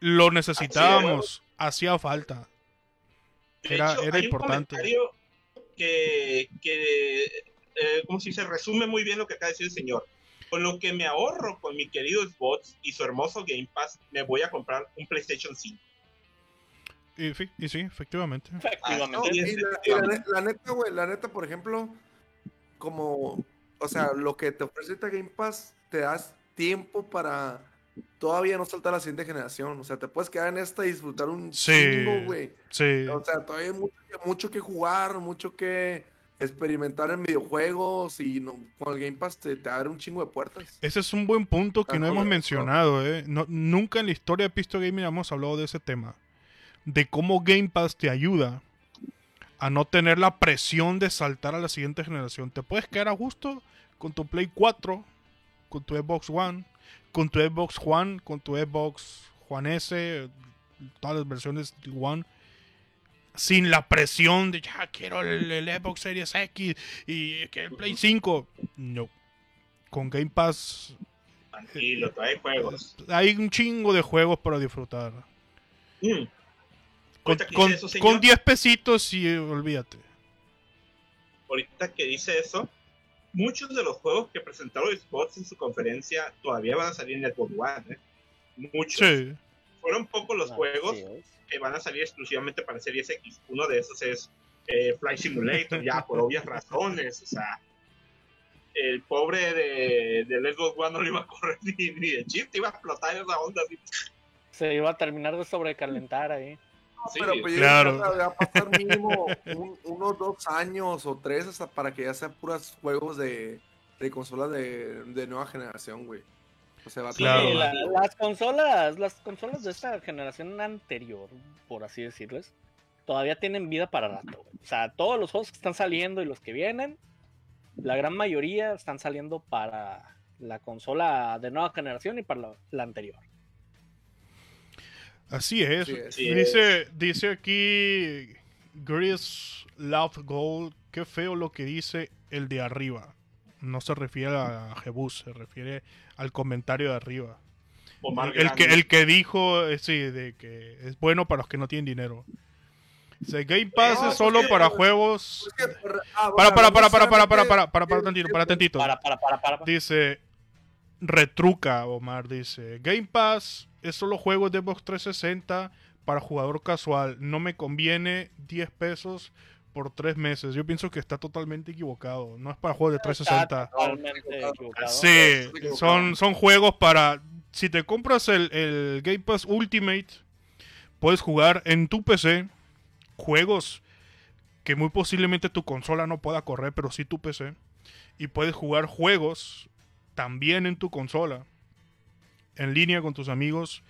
Lo necesitábamos, hacía falta. Era- hecho, era hay importante. Un comentario que, que eh, como si se resume muy bien lo que acaba de decir el señor. Con lo que me ahorro con mi querido Xbox y su hermoso Game Pass, me voy a comprar un PlayStation 5. Y, y sí, efectivamente. Efectivamente. Y la, y la ne- la neta, güey, la neta, por ejemplo, como, o sea, lo que te ofrece esta Game Pass, te das tiempo para todavía no saltar a la siguiente generación. O sea, te puedes quedar en esta y disfrutar un Sí. chingo, güey. Sí. O sea, todavía hay mucho, mucho que jugar, mucho que experimentar en videojuegos y no, con el Game Pass te, te abre un chingo de puertas. Ese es un buen punto que Ah, no hemos mencionado. ¿eh? No- nunca en la historia de Pisto Gaming hemos hablado de ese tema. De cómo Game Pass te ayuda a no tener la presión de saltar a la siguiente generación. Te puedes quedar a gusto con tu Play 4, con tu Xbox One, con tu Xbox One, con tu Xbox One S, todas las versiones One. Sin la presión de ya quiero el, el Xbox Series X y que el Play 5. No. Con Game Pass Tranquilo, todavía hay juegos. hay un chingo de juegos para disfrutar. Mm. Con, con- dice eso, señor, con 10 pesitos y eh, olvídate. ahorita que dice eso, muchos de los juegos que presentaron Xbox en su conferencia todavía van a salir en Xbox One. ¿eh? Muchos. Sí. Fueron pocos los Así juegos. Que van a salir exclusivamente para Series X. Uno de esos es eh, Flight Simulator, ya por obvias razones. O sea, el pobre de, del Xbox One no lo iba a correr ni, ni de chiste, iba a explotar esa onda. Así. Se iba a terminar de sobrecalentar ahí. Sí, Pero pues yo Claro. que va a pasar mínimo un- unos dos años o tres hasta para que ya sean puras juegos de, de consolas de, de nueva generación, güey. O sea, va a Claro. Sí, tardar la- las consolas, las consolas de esta generación anterior, por así decirles, todavía tienen vida para rato. güey. O sea, todos los juegos que están saliendo y los que vienen, la gran mayoría están saliendo para la consola de nueva generación y para la, la anterior. Así es. Así es. Sí. Dice, dice aquí Gris Love Gold qué feo lo que dice el de arriba. No se refiere a Jebus, se refiere al comentario de arriba. Omar El que, el que dijo, eh, sí, de que es bueno para los que no tienen dinero. Dice, Game Pass No, es solo para juegos... Que, ah, Para, bueno, para, para, para, para, para, solamente- para, para, para tantito, para tantito. Para, para, para, para. para. Dice, retruca, Omar, dice, Game Pass es solo juegos de Xbox 360 para jugador casual. No me conviene 10 pesos por 3 meses. Yo pienso que está totalmente equivocado. No es para juegos de 360. Está totalmente equivocado. Sí, equivocado. son, son juegos para... Si te compras el, el Game Pass Ultimate, puedes jugar en tu PC juegos que muy posiblemente tu consola no pueda correr, pero sí tu PC. Y puedes jugar juegos también en tu consola, en línea con tus amigos,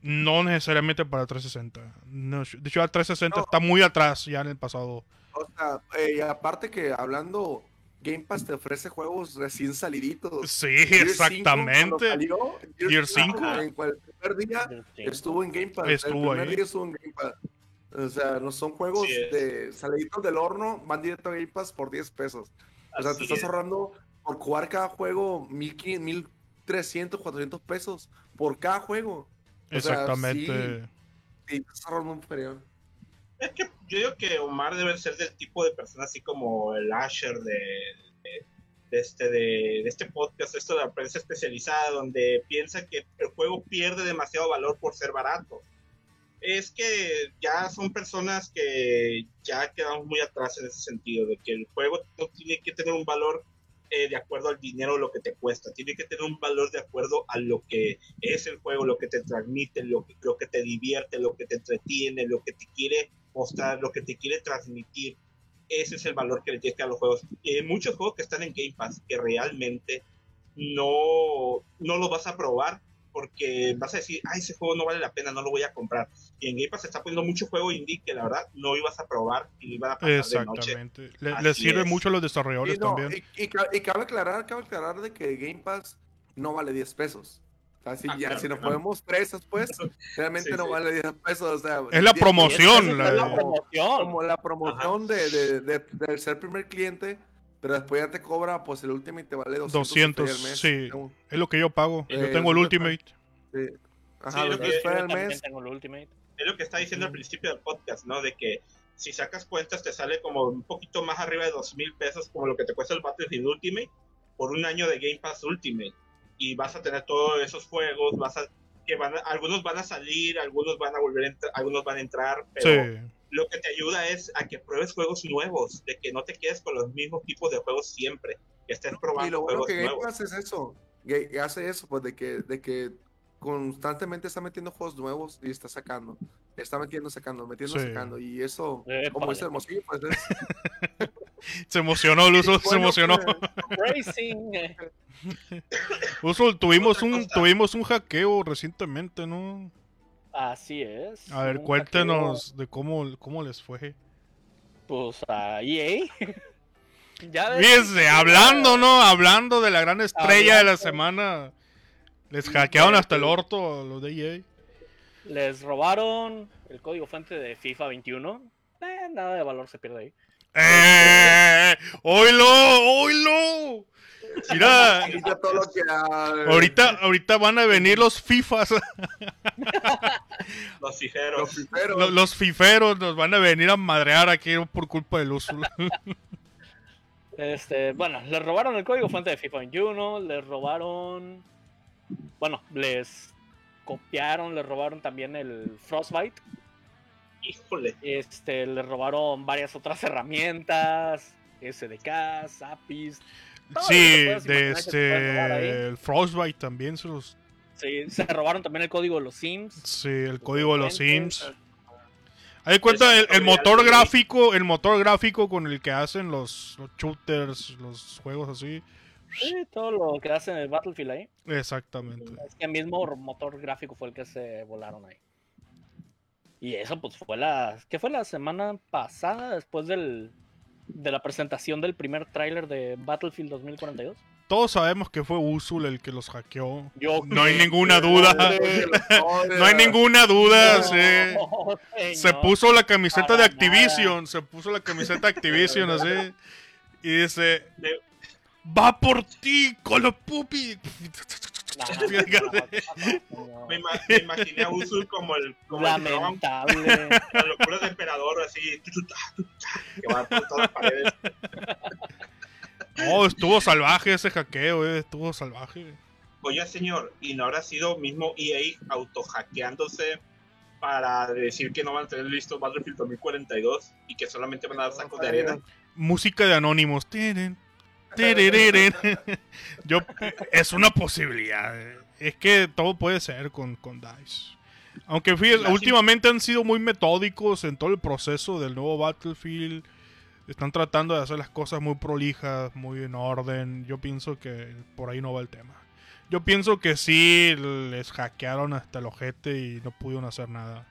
no necesariamente para 360. No, de hecho, el 360 No. está muy atrás ya en el pasado. O sea, eh, y aparte que hablando, Game Pass te ofrece juegos recién saliditos. Sí, Gear 5, cuando exactamente. salió, Gear 5. En el primer día Sí. estuvo en Game Pass. Estuvo el primer ahí. día estuvo en Game Pass. O sea, no son juegos de saliditos del horno, van directo a Game Pass por 10 pesos. O sea, Así te estás es. ahorrando por jugar cada juego 1500, 1300, 400 pesos por cada juego. O sea, Exactamente. Y te estás ahorrando un ferión. Es que yo digo que Omar debe ser del tipo de persona así como el Asher de, este, de, este podcast, esto de la prensa especializada, donde piensa que el juego pierde demasiado valor por ser barato. Es que ya son personas que ya quedamos muy atrás en ese sentido, de que el juego no tiene que tener un valor eh, de acuerdo al dinero lo que te cuesta, tiene que tener un valor de acuerdo a lo que es el juego, lo que te transmite, lo que, lo que te divierte, lo que te entretiene, lo que te quiere mostrar, lo que te quiere transmitir. Ese es el valor que le tienes que dar a los juegos. Y hay muchos juegos que están en Game Pass que realmente no, no los vas a probar porque vas a decir, ay, ese juego no vale la pena, no lo voy a comprar. Y en Game Pass se está poniendo mucho juego indie que la verdad no ibas a probar y lo iban a pasar de noche. Exactamente. Le, les sirve es. mucho a los desarrolladores Y, no, también. y, y cabe aclarar, cabe aclarar de que Game Pass no vale 10 pesos. Si, Ah, ya, claro si nos ponemos presas, pues, realmente Sí, no sí. vale 10 pesos. O sea, Es la 10 promoción, pesos la- es la como- promoción. Como la promoción de, de, de, de ser primer cliente, pero después ya te cobra, pues el Ultimate te vale 200. 200, al mes. sí. Es lo que yo pago. Yo Eh, tengo el Ultimate. Sí. Ajá, Sí, lo 200 que- Yo también mes. tengo el Ultimate. es lo que está diciendo al principio del podcast, ¿no? De que si sacas cuentas te sale como un poquito más arriba de dos mil pesos, como lo que te cuesta el Battlefield Ultimate, por un año de Game Pass Ultimate. Y vas a tener todos esos juegos, vas a que van a- algunos van a salir, algunos van a volver a algunos van a entrar, pero Sí. lo que te ayuda es a que pruebes juegos nuevos, de que no te quedes con los mismos tipos de juegos siempre, que estés Y probando lo bueno juegos que nuevos. Pass es eso. que que hace eso, pues de que, de que constantemente está metiendo juegos nuevos y está sacando. Está metiendo, sacando, metiendo, Sí. sacando. Y eso, Eh, como dice Hermosillo, pues es. Se emocionó, Luso, se emocionó. pues, Racing. eh. Luso, tuvimos un, tuvimos un hackeo recientemente, ¿no? Así es. A ver, cuéntenos de cómo, cómo les fue. Pues a EA. ya Fíjense, hablando, ¿no? Hablando de la gran estrella de la semana. Les hackearon hasta el orto a los de EA. Les robaron el código fuente de FIFA 21. Eh, nada de valor se pierde ahí. ¡Eh! ¡Oilo! ¡Oilo! Mira, ahorita, ahorita van a venir los FIFAs, Los fiferos. los, los FIFeros nos van a venir a madrear aquí por culpa del uso. Este, bueno, les robaron el código fuente de FIFA 21, les robaron, bueno, les copiaron, les robaron también el Frostbite, Híjole. este, les robaron varias otras herramientas, SDKs, APIs, Sí, de este. El Frostbite también se los. Sí, se robaron también el código de los Sims. Sí, el código de los Sims. Ahí cuenta el, el motor gráfico, el motor gráfico con el que hacen los, los shooters, los juegos así. Sí, todo lo que hacen en el Battlefield ahí. Exactamente. Es que el mismo motor gráfico fue el que se volaron ahí. Y eso pues fue la... ¿Qué fue la semana pasada después del, de la presentación del primer tráiler de Battlefield 2042? Todos sabemos que fue Usul el que los hackeó. Yo No hay ninguna duda. No hay ninguna duda. No, sí. Se puso la camiseta Para de Activision. Se puso la camiseta de Activision así. Y dice: Va por ti, Call of No, no, no, Me, ima- me imaginé a Usul como el, como el Lamentable. las locuras de emperador, así, que va por todas las paredes. Oh, estuvo salvaje ese hackeo, eh. Estuvo salvaje. Oye, señor, ¿y no habrá sido mismo EA autohackeándose para decir que no van a tener listo Battlefield 2042 y que solamente van a dar sacos de arena? Música de. Tiren, tiriririn. Yo, es una posibilidad. Es que todo puede ser con, con DICE. Aunque fíjate, últimamente han sido muy metódicos en todo el proceso del nuevo Battlefield. Están tratando de hacer las cosas muy prolijas, muy en orden. Yo pienso que por ahí no va el tema. Yo pienso que sí les hackearon hasta el ojete y no pudieron hacer nada.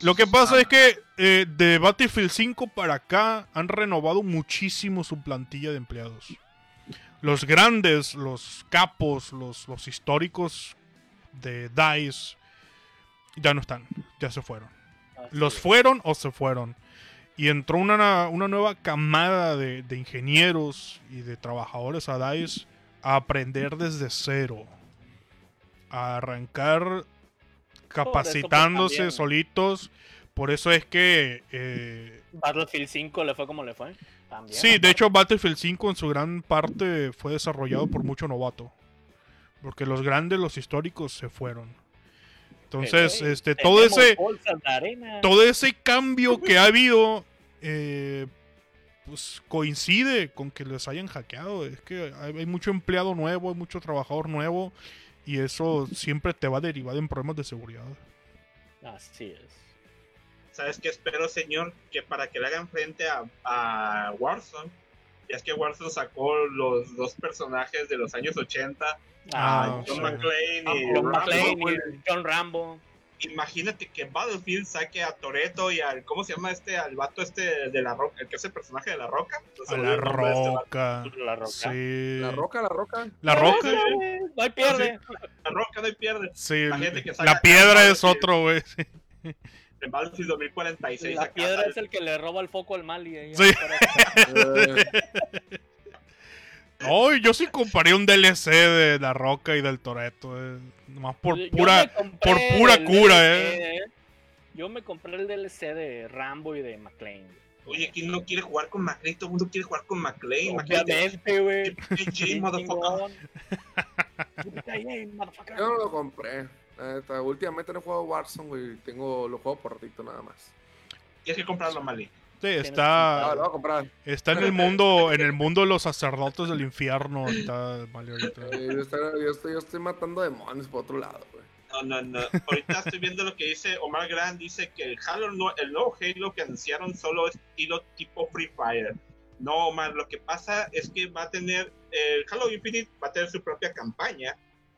Lo que pasa es que eh, de Battlefield 5 para acá han renovado muchísimo su plantilla de empleados. Los grandes, los capos, los, los históricos de DICE ya no están, ya se fueron. Los fueron o se fueron. Y entró una, una nueva camada de, de ingenieros y de trabajadores a DICE a aprender desde cero. A arrancar capacitándose también. solitos. Por eso es que... eh, Battlefield 5 le fue como le fue. También. sí, de hecho Battlefield 5 en su gran parte fue desarrollado por mucho novato. Porque los grandes, los históricos se fueron. Entonces, este, todo ese todo ese cambio que ha habido eh, pues coincide con que les hayan hackeado. Es que hay mucho empleado nuevo, hay mucho trabajador nuevo y eso siempre te va a derivar en problemas de seguridad. Así es. ¿Sabes qué espero, señor? Que para que le hagan frente a, a Warzone, ya es que Warzone sacó los dos personajes de los años 80, Ah, John sí. McClane y John Rambo. McClane y John Rambo. Imagínate que Battlefield saque a Toreto y al, ¿cómo se llama este? Al vato este de la roca, el que es el personaje de la roca. A la este roca. La roca. Sí. La roca, la roca. La roca. No hay pierde. La roca no hay pierde. Sí. La que La piedra es otro, güey. sí. En Battlefield 2046 La piedra es el que le roba el foco al mal y ahí Sí. Eh, No, yo sí comparé un DLC de La Roca y del Toreto. eh. Nomás por pura. por pura cura, DLC, Yo me compré el DLC de Rambo y de McClane. Oye, ¿quién no quiere jugar con McLean? Todo el mundo quiere jugar con McLean. Obviamente, güey. Yo no lo compré. Últimamente no he jugado Warzone, güey. Tengo, lo juego por ratito nada más. Tienes que comprarlo, Mali. Sí, está. Está en el mundo, en el mundo de los sacerdotes del infierno. Está Mario ahorita. Yo, estoy, yo, estoy, yo estoy matando demonios por otro lado, güey. No, no, no. Ahorita estoy viendo lo que dice Omar Grant. Dice que el Halo, no- el nuevo Halo que anunciaron solo es estilo tipo Free Fire. No, Omar, lo que pasa es que va a tener, el Halo Infinite va a tener su propia campaña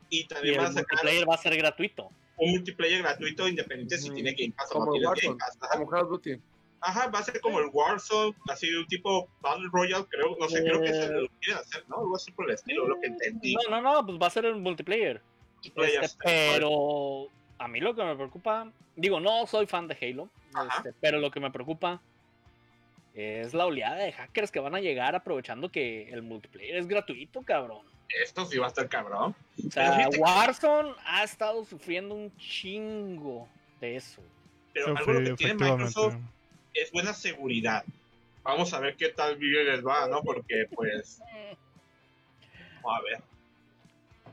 y también el va a sacar multiplayer va a ser gratuito. un multiplayer gratuito independiente si Mm, tiene Game Pass o no el tiene. Game Pass. Como Call of Duty. Ajá, va a ser como el Warzone, así un tipo Battle Royale, creo, no sé, creo que Eh. lo quieren hacer, ¿no? Algo así por el estilo, lo que entendí. No, no, no, pues va a ser el multiplayer. Multiplayer, Este, pero a mí lo que me preocupa, digo, no soy fan de Halo, este, pero lo que me preocupa es la oleada de hackers que van a llegar aprovechando que el multiplayer es gratuito, cabrón. Esto sí va a estar cabrón. O sea, fíjate que- Warzone ha estado sufriendo un chingo de eso. Pero Sí, algo lo que tiene. Microsoft es buena seguridad. Vamos a ver qué tal video les va, ¿no? Porque, pues, vamos a ver.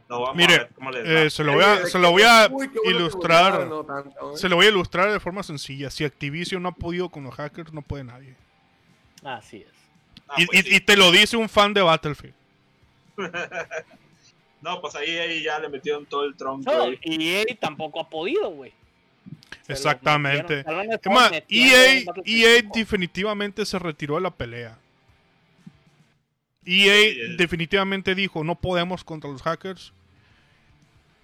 No, vamos Mire, a ver cómo les va. Eh, se lo voy a, se lo voy a Uy, ilustrar. seguridad, no tanto, ¿eh? Se lo voy a ilustrar de forma sencilla. Si Activision no ha podido con los hackers, no puede nadie. Así es. Ah, Y, pues y- sí. y te lo dice un fan de Battlefield. No, pues ahí, ahí ya le metieron todo el tronco. No, y EA tampoco ha podido, güey. Exactamente. Es más, EA, Battlefield EA 5. definitivamente se retiró de la pelea. EA el- definitivamente dijo, no podemos contra los hackers.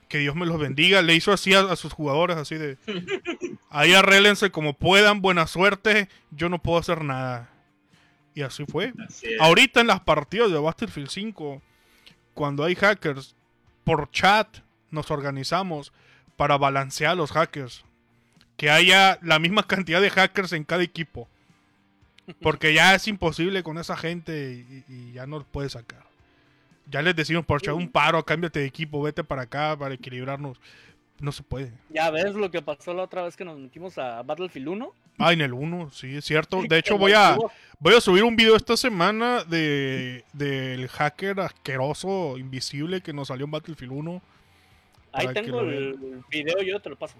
Que Dios me los bendiga. Le hizo así a, a sus jugadores, así de... Ahí arréglense como puedan, buena suerte. Yo no puedo hacer nada. Y así fue. Así. Ahorita en las partidas de Battlefield 5, cuando hay hackers, por chat nos organizamos para balancear a los hackers. Que haya la misma cantidad de hackers en cada equipo. Porque ya es imposible con esa gente y, y ya no los puedes sacar. Ya les decimos por chat un paro, cámbiate de equipo, vete para acá para equilibrarnos. No se puede. Ya ves lo que pasó la otra vez que nos metimos a Battlefield 1. Ah, en el 1, sí, es cierto. De hecho, voy a, voy a subir un video esta semana de del hacker asqueroso, invisible que nos salió en Battlefield 1. Ahí tengo el video, yo te lo paso.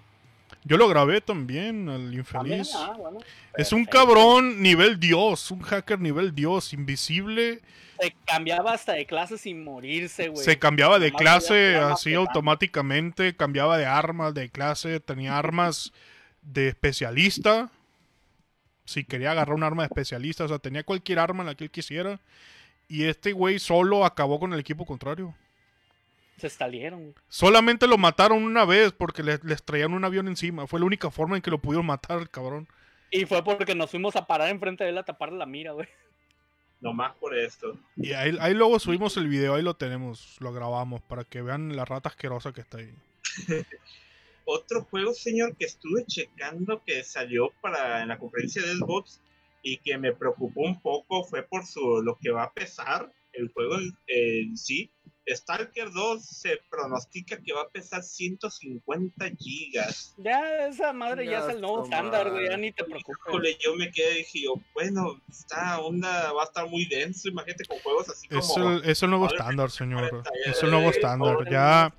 Yo lo grabé también, al También, infeliz. ah, bueno. Es un cabrón nivel dios, un hacker nivel dios, invisible. Se cambiaba hasta de clase sin morirse, güey. Se cambiaba de clase así automáticamente, cambiaba de armas de clase, tenía armas de especialista. Si quería agarrar un arma de especialista, o sea, tenía cualquier arma la que él quisiera. Y este güey solo acabó con el equipo contrario. Se estalieron. güey. Solamente lo mataron una vez porque le- les traían un avión encima. Fue la única forma en que lo pudieron matar, el cabrón. Y fue porque nos fuimos a parar enfrente de él a taparle la mira, güey. Nomás por esto. Y ahí, ahí luego subimos el video, ahí lo tenemos, lo grabamos para que vean la rata asquerosa que está ahí. Otro juego, señor, que estuve checando que salió para en la conferencia de Xbox y que me preocupó un poco fue por su lo que va a pesar el juego en, en sí. Stalker 2 se pronostica que va a pesar 150 gigas. Ya, esa madre ya es el nuevo Ya, estándar, güey. Ya ni te preocupes. Híjole, yo me quedé y dije yo, bueno, esta onda va a estar muy denso, imagínate con juegos así como... Es el, es el nuevo estándar, señor. 40, Es el nuevo estándar. Ya,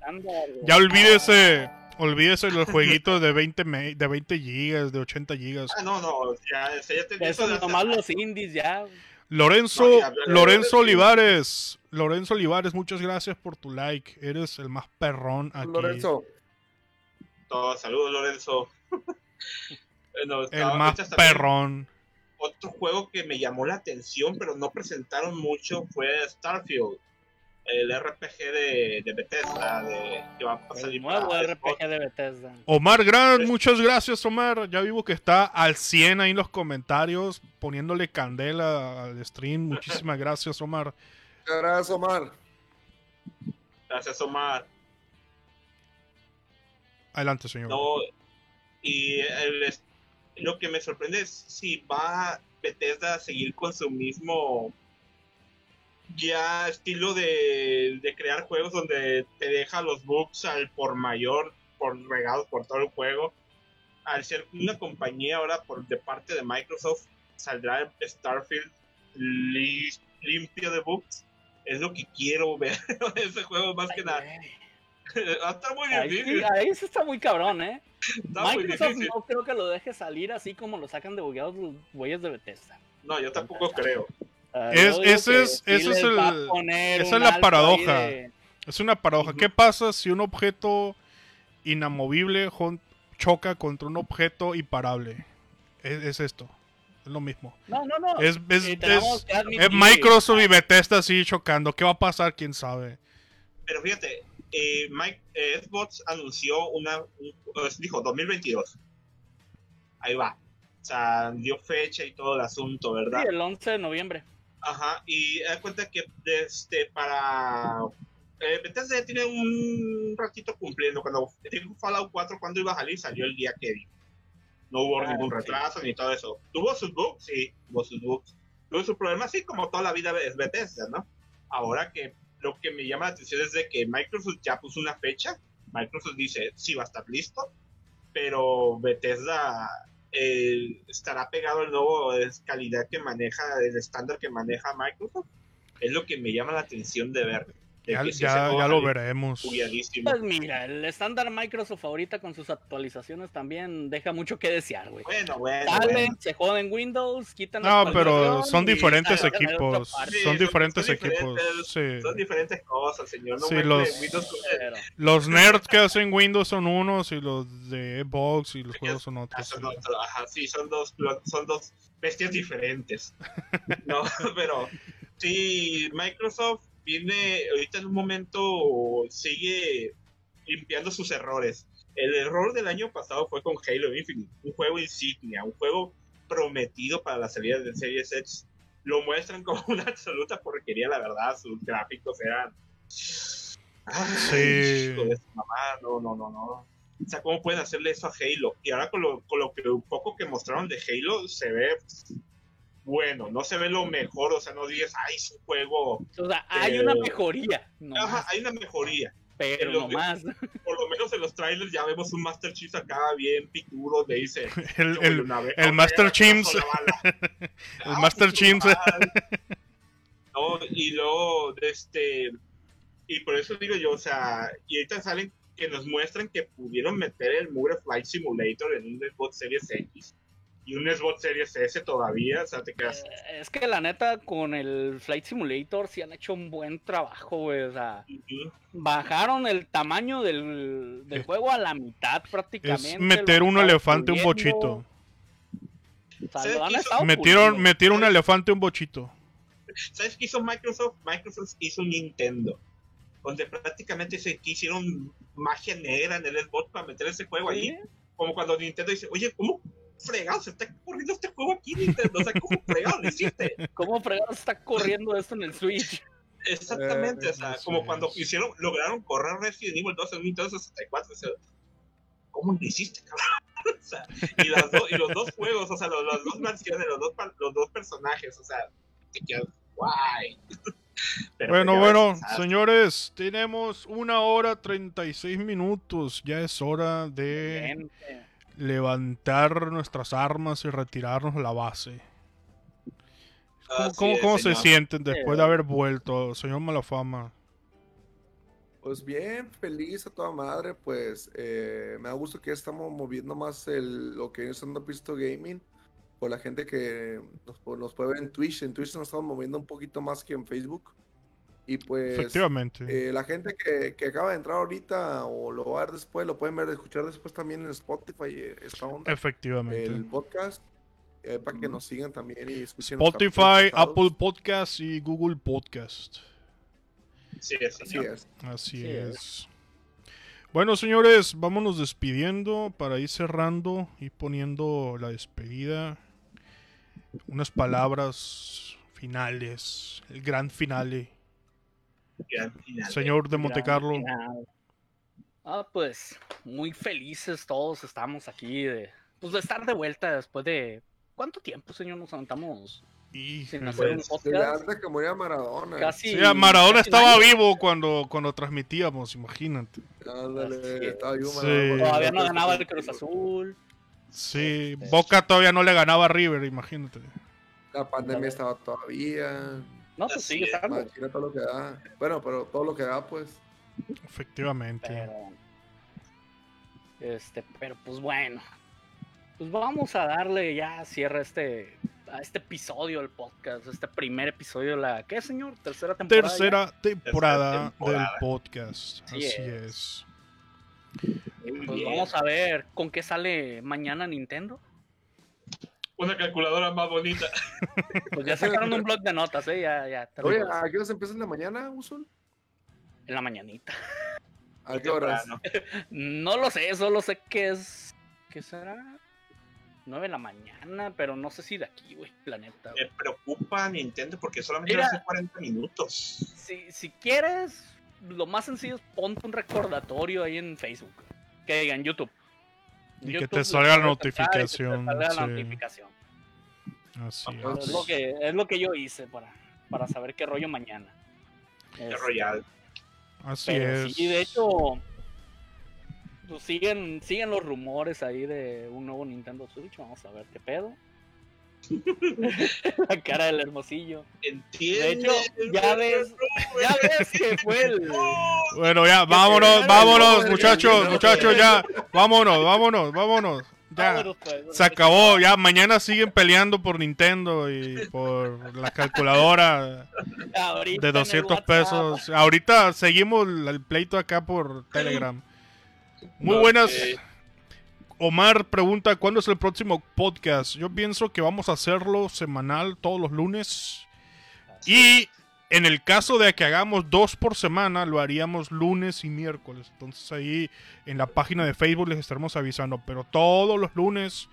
ya olvídese, olvídese los jueguitos de 20, me- de 20 gigas, de 80 gigas. Ah, no, no, ya, ya te Eso nomás los indies ya. Lorenzo, No, Lorenzo. Olivares, Lorenzo Olivares, muchas gracias por tu like. Eres el más perrón aquí. Lorenzo, No, saludos, Lorenzo. Bueno, El más perrón. Otro juego que me llamó la atención, pero no presentaron mucho, fue Starfield. El RPG de, de Bethesda, de, que va a salir El nuevo para RPG de Bethesda. Omar Grant, Es- muchas gracias, Omar. Ya vivo que está al 100 ahí en los comentarios, poniéndole candela al stream. Muchísimas gracias, Omar. muchas gracias, Omar. Gracias, Omar. Adelante, señor. No, y el lo que me sorprende es si va Bethesda a seguir con su mismo ya estilo de, de crear juegos donde te deja los bugs al por mayor, por regados por todo el juego. Al ser una compañía ahora por de parte de Microsoft, saldrá Starfield li- limpio de bugs. Es lo que quiero ver ese juego más que nada. Va a estar muy Ahí, difícil. ahí sí está muy cabrón, ¿eh? Está Microsoft no creo que lo deje salir así como lo sacan de bugueados los güeyes de Bethesda. No, yo tampoco creo. Ah, Es- ese es- ese es el- esa es la paradoja. de- Es una paradoja. ¿Qué pasa si un objeto inamovible choca contra un objeto imparable? Es, es esto. Es lo mismo. No, no, no. Es, es- admitir- es Microsoft y Bethesda así chocando. ¿Qué va a pasar? ¿Quién sabe? Pero fíjate, eh, Mike, eh, Xbox anunció una, un- pues, dijo 2022. Ahí va. O sea, dio fecha y todo el asunto, ¿verdad? Sí, el 11 de noviembre. Ajá, y da cuenta que este, para... Eh, Bethesda ya tiene un ratito cumpliendo. Cuando dijo Fallout 4, cuando iba a salir, salió el día que dijo. No hubo Ah, ningún sí. retraso ni todo eso. ¿Tuvo sus bugs? Sí, tuvo sus bugs. Tuvo sus problemas, sí, como toda la vida es Bethesda, ¿no? Ahora que lo que me llama la atención es de que Microsoft ya puso una fecha. Microsoft dice, sí, va a estar listo. Pero Bethesda estará pegado al nuevo calidad que maneja, el estándar que maneja Microsoft. Es lo que me llama la atención de ver. Ya, que sí ya- lo veremos. Pues mira, el estándar Microsoft ahorita con sus actualizaciones también deja mucho que desear, güey. Bueno, bueno. Salen, bueno. se joden Windows, quitan la No, pero son diferentes equipos. Sí, Son son- diferentes son equipos. diferentes- Sí. Son diferentes cosas, señor. No Sí, me los- Windows- Los nerds que hacen Windows son unos y los de Xbox y los juegos son Ah, otros. son otro- ajá, sí, son dos, son dos bestias diferentes. No, pero sí, Microsoft viene ahorita en un momento, sigue limpiando sus errores. El error del año pasado fue con Halo Infinite, un juego insignia, un juego prometido para la salida de Series X. Lo muestran como una absoluta porquería, la verdad, sus gráficos eran Ay, Sí. hijo de su mamá, no, no, no, no. O sea, ¿cómo pueden hacerle eso a Halo? Y ahora con lo, con lo que un poco que mostraron de Halo, se ve bueno, no se ve lo mejor, o sea, no digas, ay, es un juego. O sea, hay una mejoría. No Ajá, hay una mejoría. pero lo- no más. Por lo menos en los trailers ya vemos un Master Chief acá bien pituro, le dice. El, "Yo el- una vez- el Master Chief. pasó la bala". El Ah, Master pues, Chief. No, y luego, este, y por eso digo yo, o sea, y ahorita salen que nos muestran que pudieron meter el Mugre Flight Simulator en un Xbox Series X y un Xbox Series S todavía, o sea, te quedas, Eh, Es que la neta, con el Flight Simulator sí han hecho un buen trabajo, güey. O sea, bajaron el tamaño del, del Es- juego a la mitad prácticamente. es meter un elefante un puliendo. bochito. O sea, Metieron, metieron un elefante un bochito. ¿Sabes qué hizo Microsoft? Microsoft hizo un Nintendo, donde prácticamente se hicieron magia negra en el Xbox para meter ese juego Sí, ahí, como cuando Nintendo dice, oye, ¿cómo fregado se está corriendo este juego aquí, Nintendo? O sea, ¿cómo fregado lo hiciste? ¿Cómo fregados está corriendo esto en el Switch? Exactamente, Eh, o sea, como cuando hicieron, lograron correr Resident Evil 2 en Nintendo 64, o sea, ¿cómo lo hiciste, cabrón? O sea, y, las do- y los dos juegos, o sea, los- las dos versiones, los dos, los dos personajes, o sea, te quedas guay. Pero Bueno, bueno, señores, tenemos una hora 36 minutos. Ya es hora de Gente, levantar nuestras armas y retirarnos a la base. ¿Cómo, así cómo- es, cómo se sienten después de Sí. haber vuelto, señor Malafama? Pues bien, feliz a toda madre, pues eh, me da gusto que ya estamos moviendo más el, lo que viene siendo Pisto Gaming, por la gente que nos, nos puede ver en Twitch, en Twitch nos estamos moviendo un poquito más que en Facebook, y pues Efectivamente. eh, la gente que, que acaba de entrar ahorita o lo va a ver después, lo pueden ver, escuchar después también en Spotify, eh, esta onda, Efectivamente. el podcast, eh, para que nos sigan también y escuchen. Spotify, Apple Podcast y Google Podcast. Sí, es, Así es. Así Sí, es. Bueno, señores, vámonos despidiendo para ir cerrando y poniendo la despedida. Unas palabras finales, el gran finale. Señor de Monte gran Carlo. final. Ah, pues muy felices todos estamos aquí de, pues, de estar de vuelta después de... ¿Cuánto tiempo, señor, nos aventamos Y sin hacer un Pues, podcast? que moría Maradona. Casi... Sí, Maradona casi estaba año. vivo cuando, cuando transmitíamos, imagínate. Ándale, estaba vivo Sí. Todavía no ganaba el Cruz Azul. Sí, Boca todavía no le ganaba a River, imagínate. La pandemia estaba todavía. No, pues Así sigue es, estando. Machina todo lo que da. Bueno, pero todo lo que da, pues. Efectivamente. Pero, este, pero pues bueno. Pues vamos a darle ya cierre a este, a este episodio del podcast, este primer episodio de la, ¿qué señor? Tercera temporada. Tercera temporada, temporada. del podcast. Así Así es. es. Pues vamos a ver con qué sale mañana Nintendo. Una calculadora más bonita. Pues ya sacaron un blog de notas, ¿eh? Ya, ya. te lo Oye. ¿a qué horas empieza en la mañana, Usul? En la mañanita. ¿A qué horas? No lo sé, solo sé que es. ¿Qué será? 9 de la mañana, pero no sé si de aquí, güey, planeta. Me preocupa Nintendo porque solamente Mira. hace 40 minutos. Si, si quieres, lo más sencillo es ponte un recordatorio ahí en Facebook. Que diga en YouTube. Y que te salga la y notificación, salga la sí. notificación. Así Es es. lo que, es lo que yo hice para, para saber qué rollo mañana. Qué Este, royal. Así pero es. sí, de hecho, pues siguen, siguen los rumores ahí de un nuevo Nintendo Switch. Vamos a ver qué pedo. la cara del hermosillo. Entiende. De hecho, ya ves, ya ves que fue el. Bueno, ya, vámonos, vámonos, muchachos, muchachos, ya. Vámonos, vámonos, vámonos. Ya. Pues. Se acabó, ya. Mañana siguen peleando por Nintendo y por la calculadora Ahorita de en el 200 WhatsApp. pesos. Ahorita seguimos el pleito acá por Telegram. Muy buenas. Omar pregunta, ¿cuándo es el próximo podcast? Yo pienso que vamos a hacerlo semanal todos los lunes. Y en el caso de que hagamos dos por semana, lo haríamos lunes y miércoles. Entonces ahí en la página de Facebook les estaremos avisando. Pero todos los lunes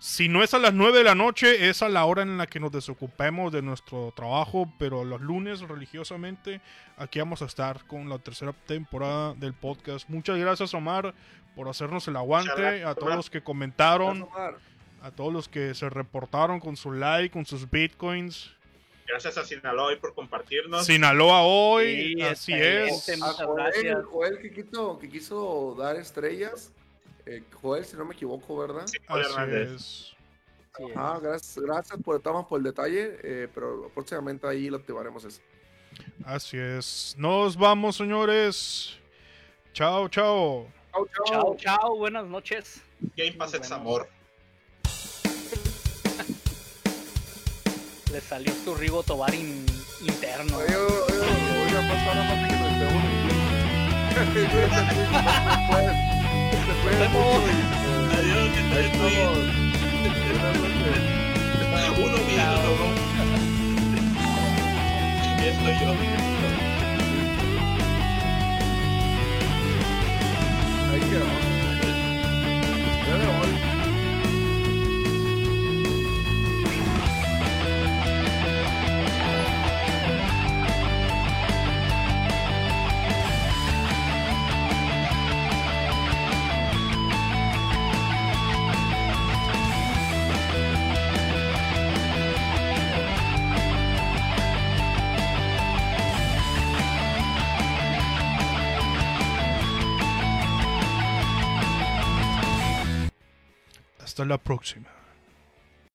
Si no es a las 9 de la noche, es a la hora en la que nos desocupemos de nuestro trabajo, pero los lunes religiosamente aquí vamos a estar con la tercera temporada del podcast. Muchas gracias Omar por hacernos el aguante, a todos los que comentaron, a todos los que se reportaron con su like, con sus bitcoins. Gracias a Sinaloa hoy por compartirnos. Sinaloa hoy, Sí, así es. A Muchas Joel, que, quiso, que quiso dar estrellas. Eh, Joel, si no me equivoco, ¿verdad? Sí, Joel Así Hernández. es. Sí, Ah, gracias, gracias por, estamos por el detalle, eh, pero próximamente ahí lo activaremos eso. Así es. Nos vamos, señores. Chao, chao. Chao, Chao, chao, buenas noches. Game Pass es amor. Le salió tu Rigo Tobar in- interno. Oye, oye, oye, oiga, pasa ahora más que nos pegó un- Después, después de Ahí quedó. hasta la próxima.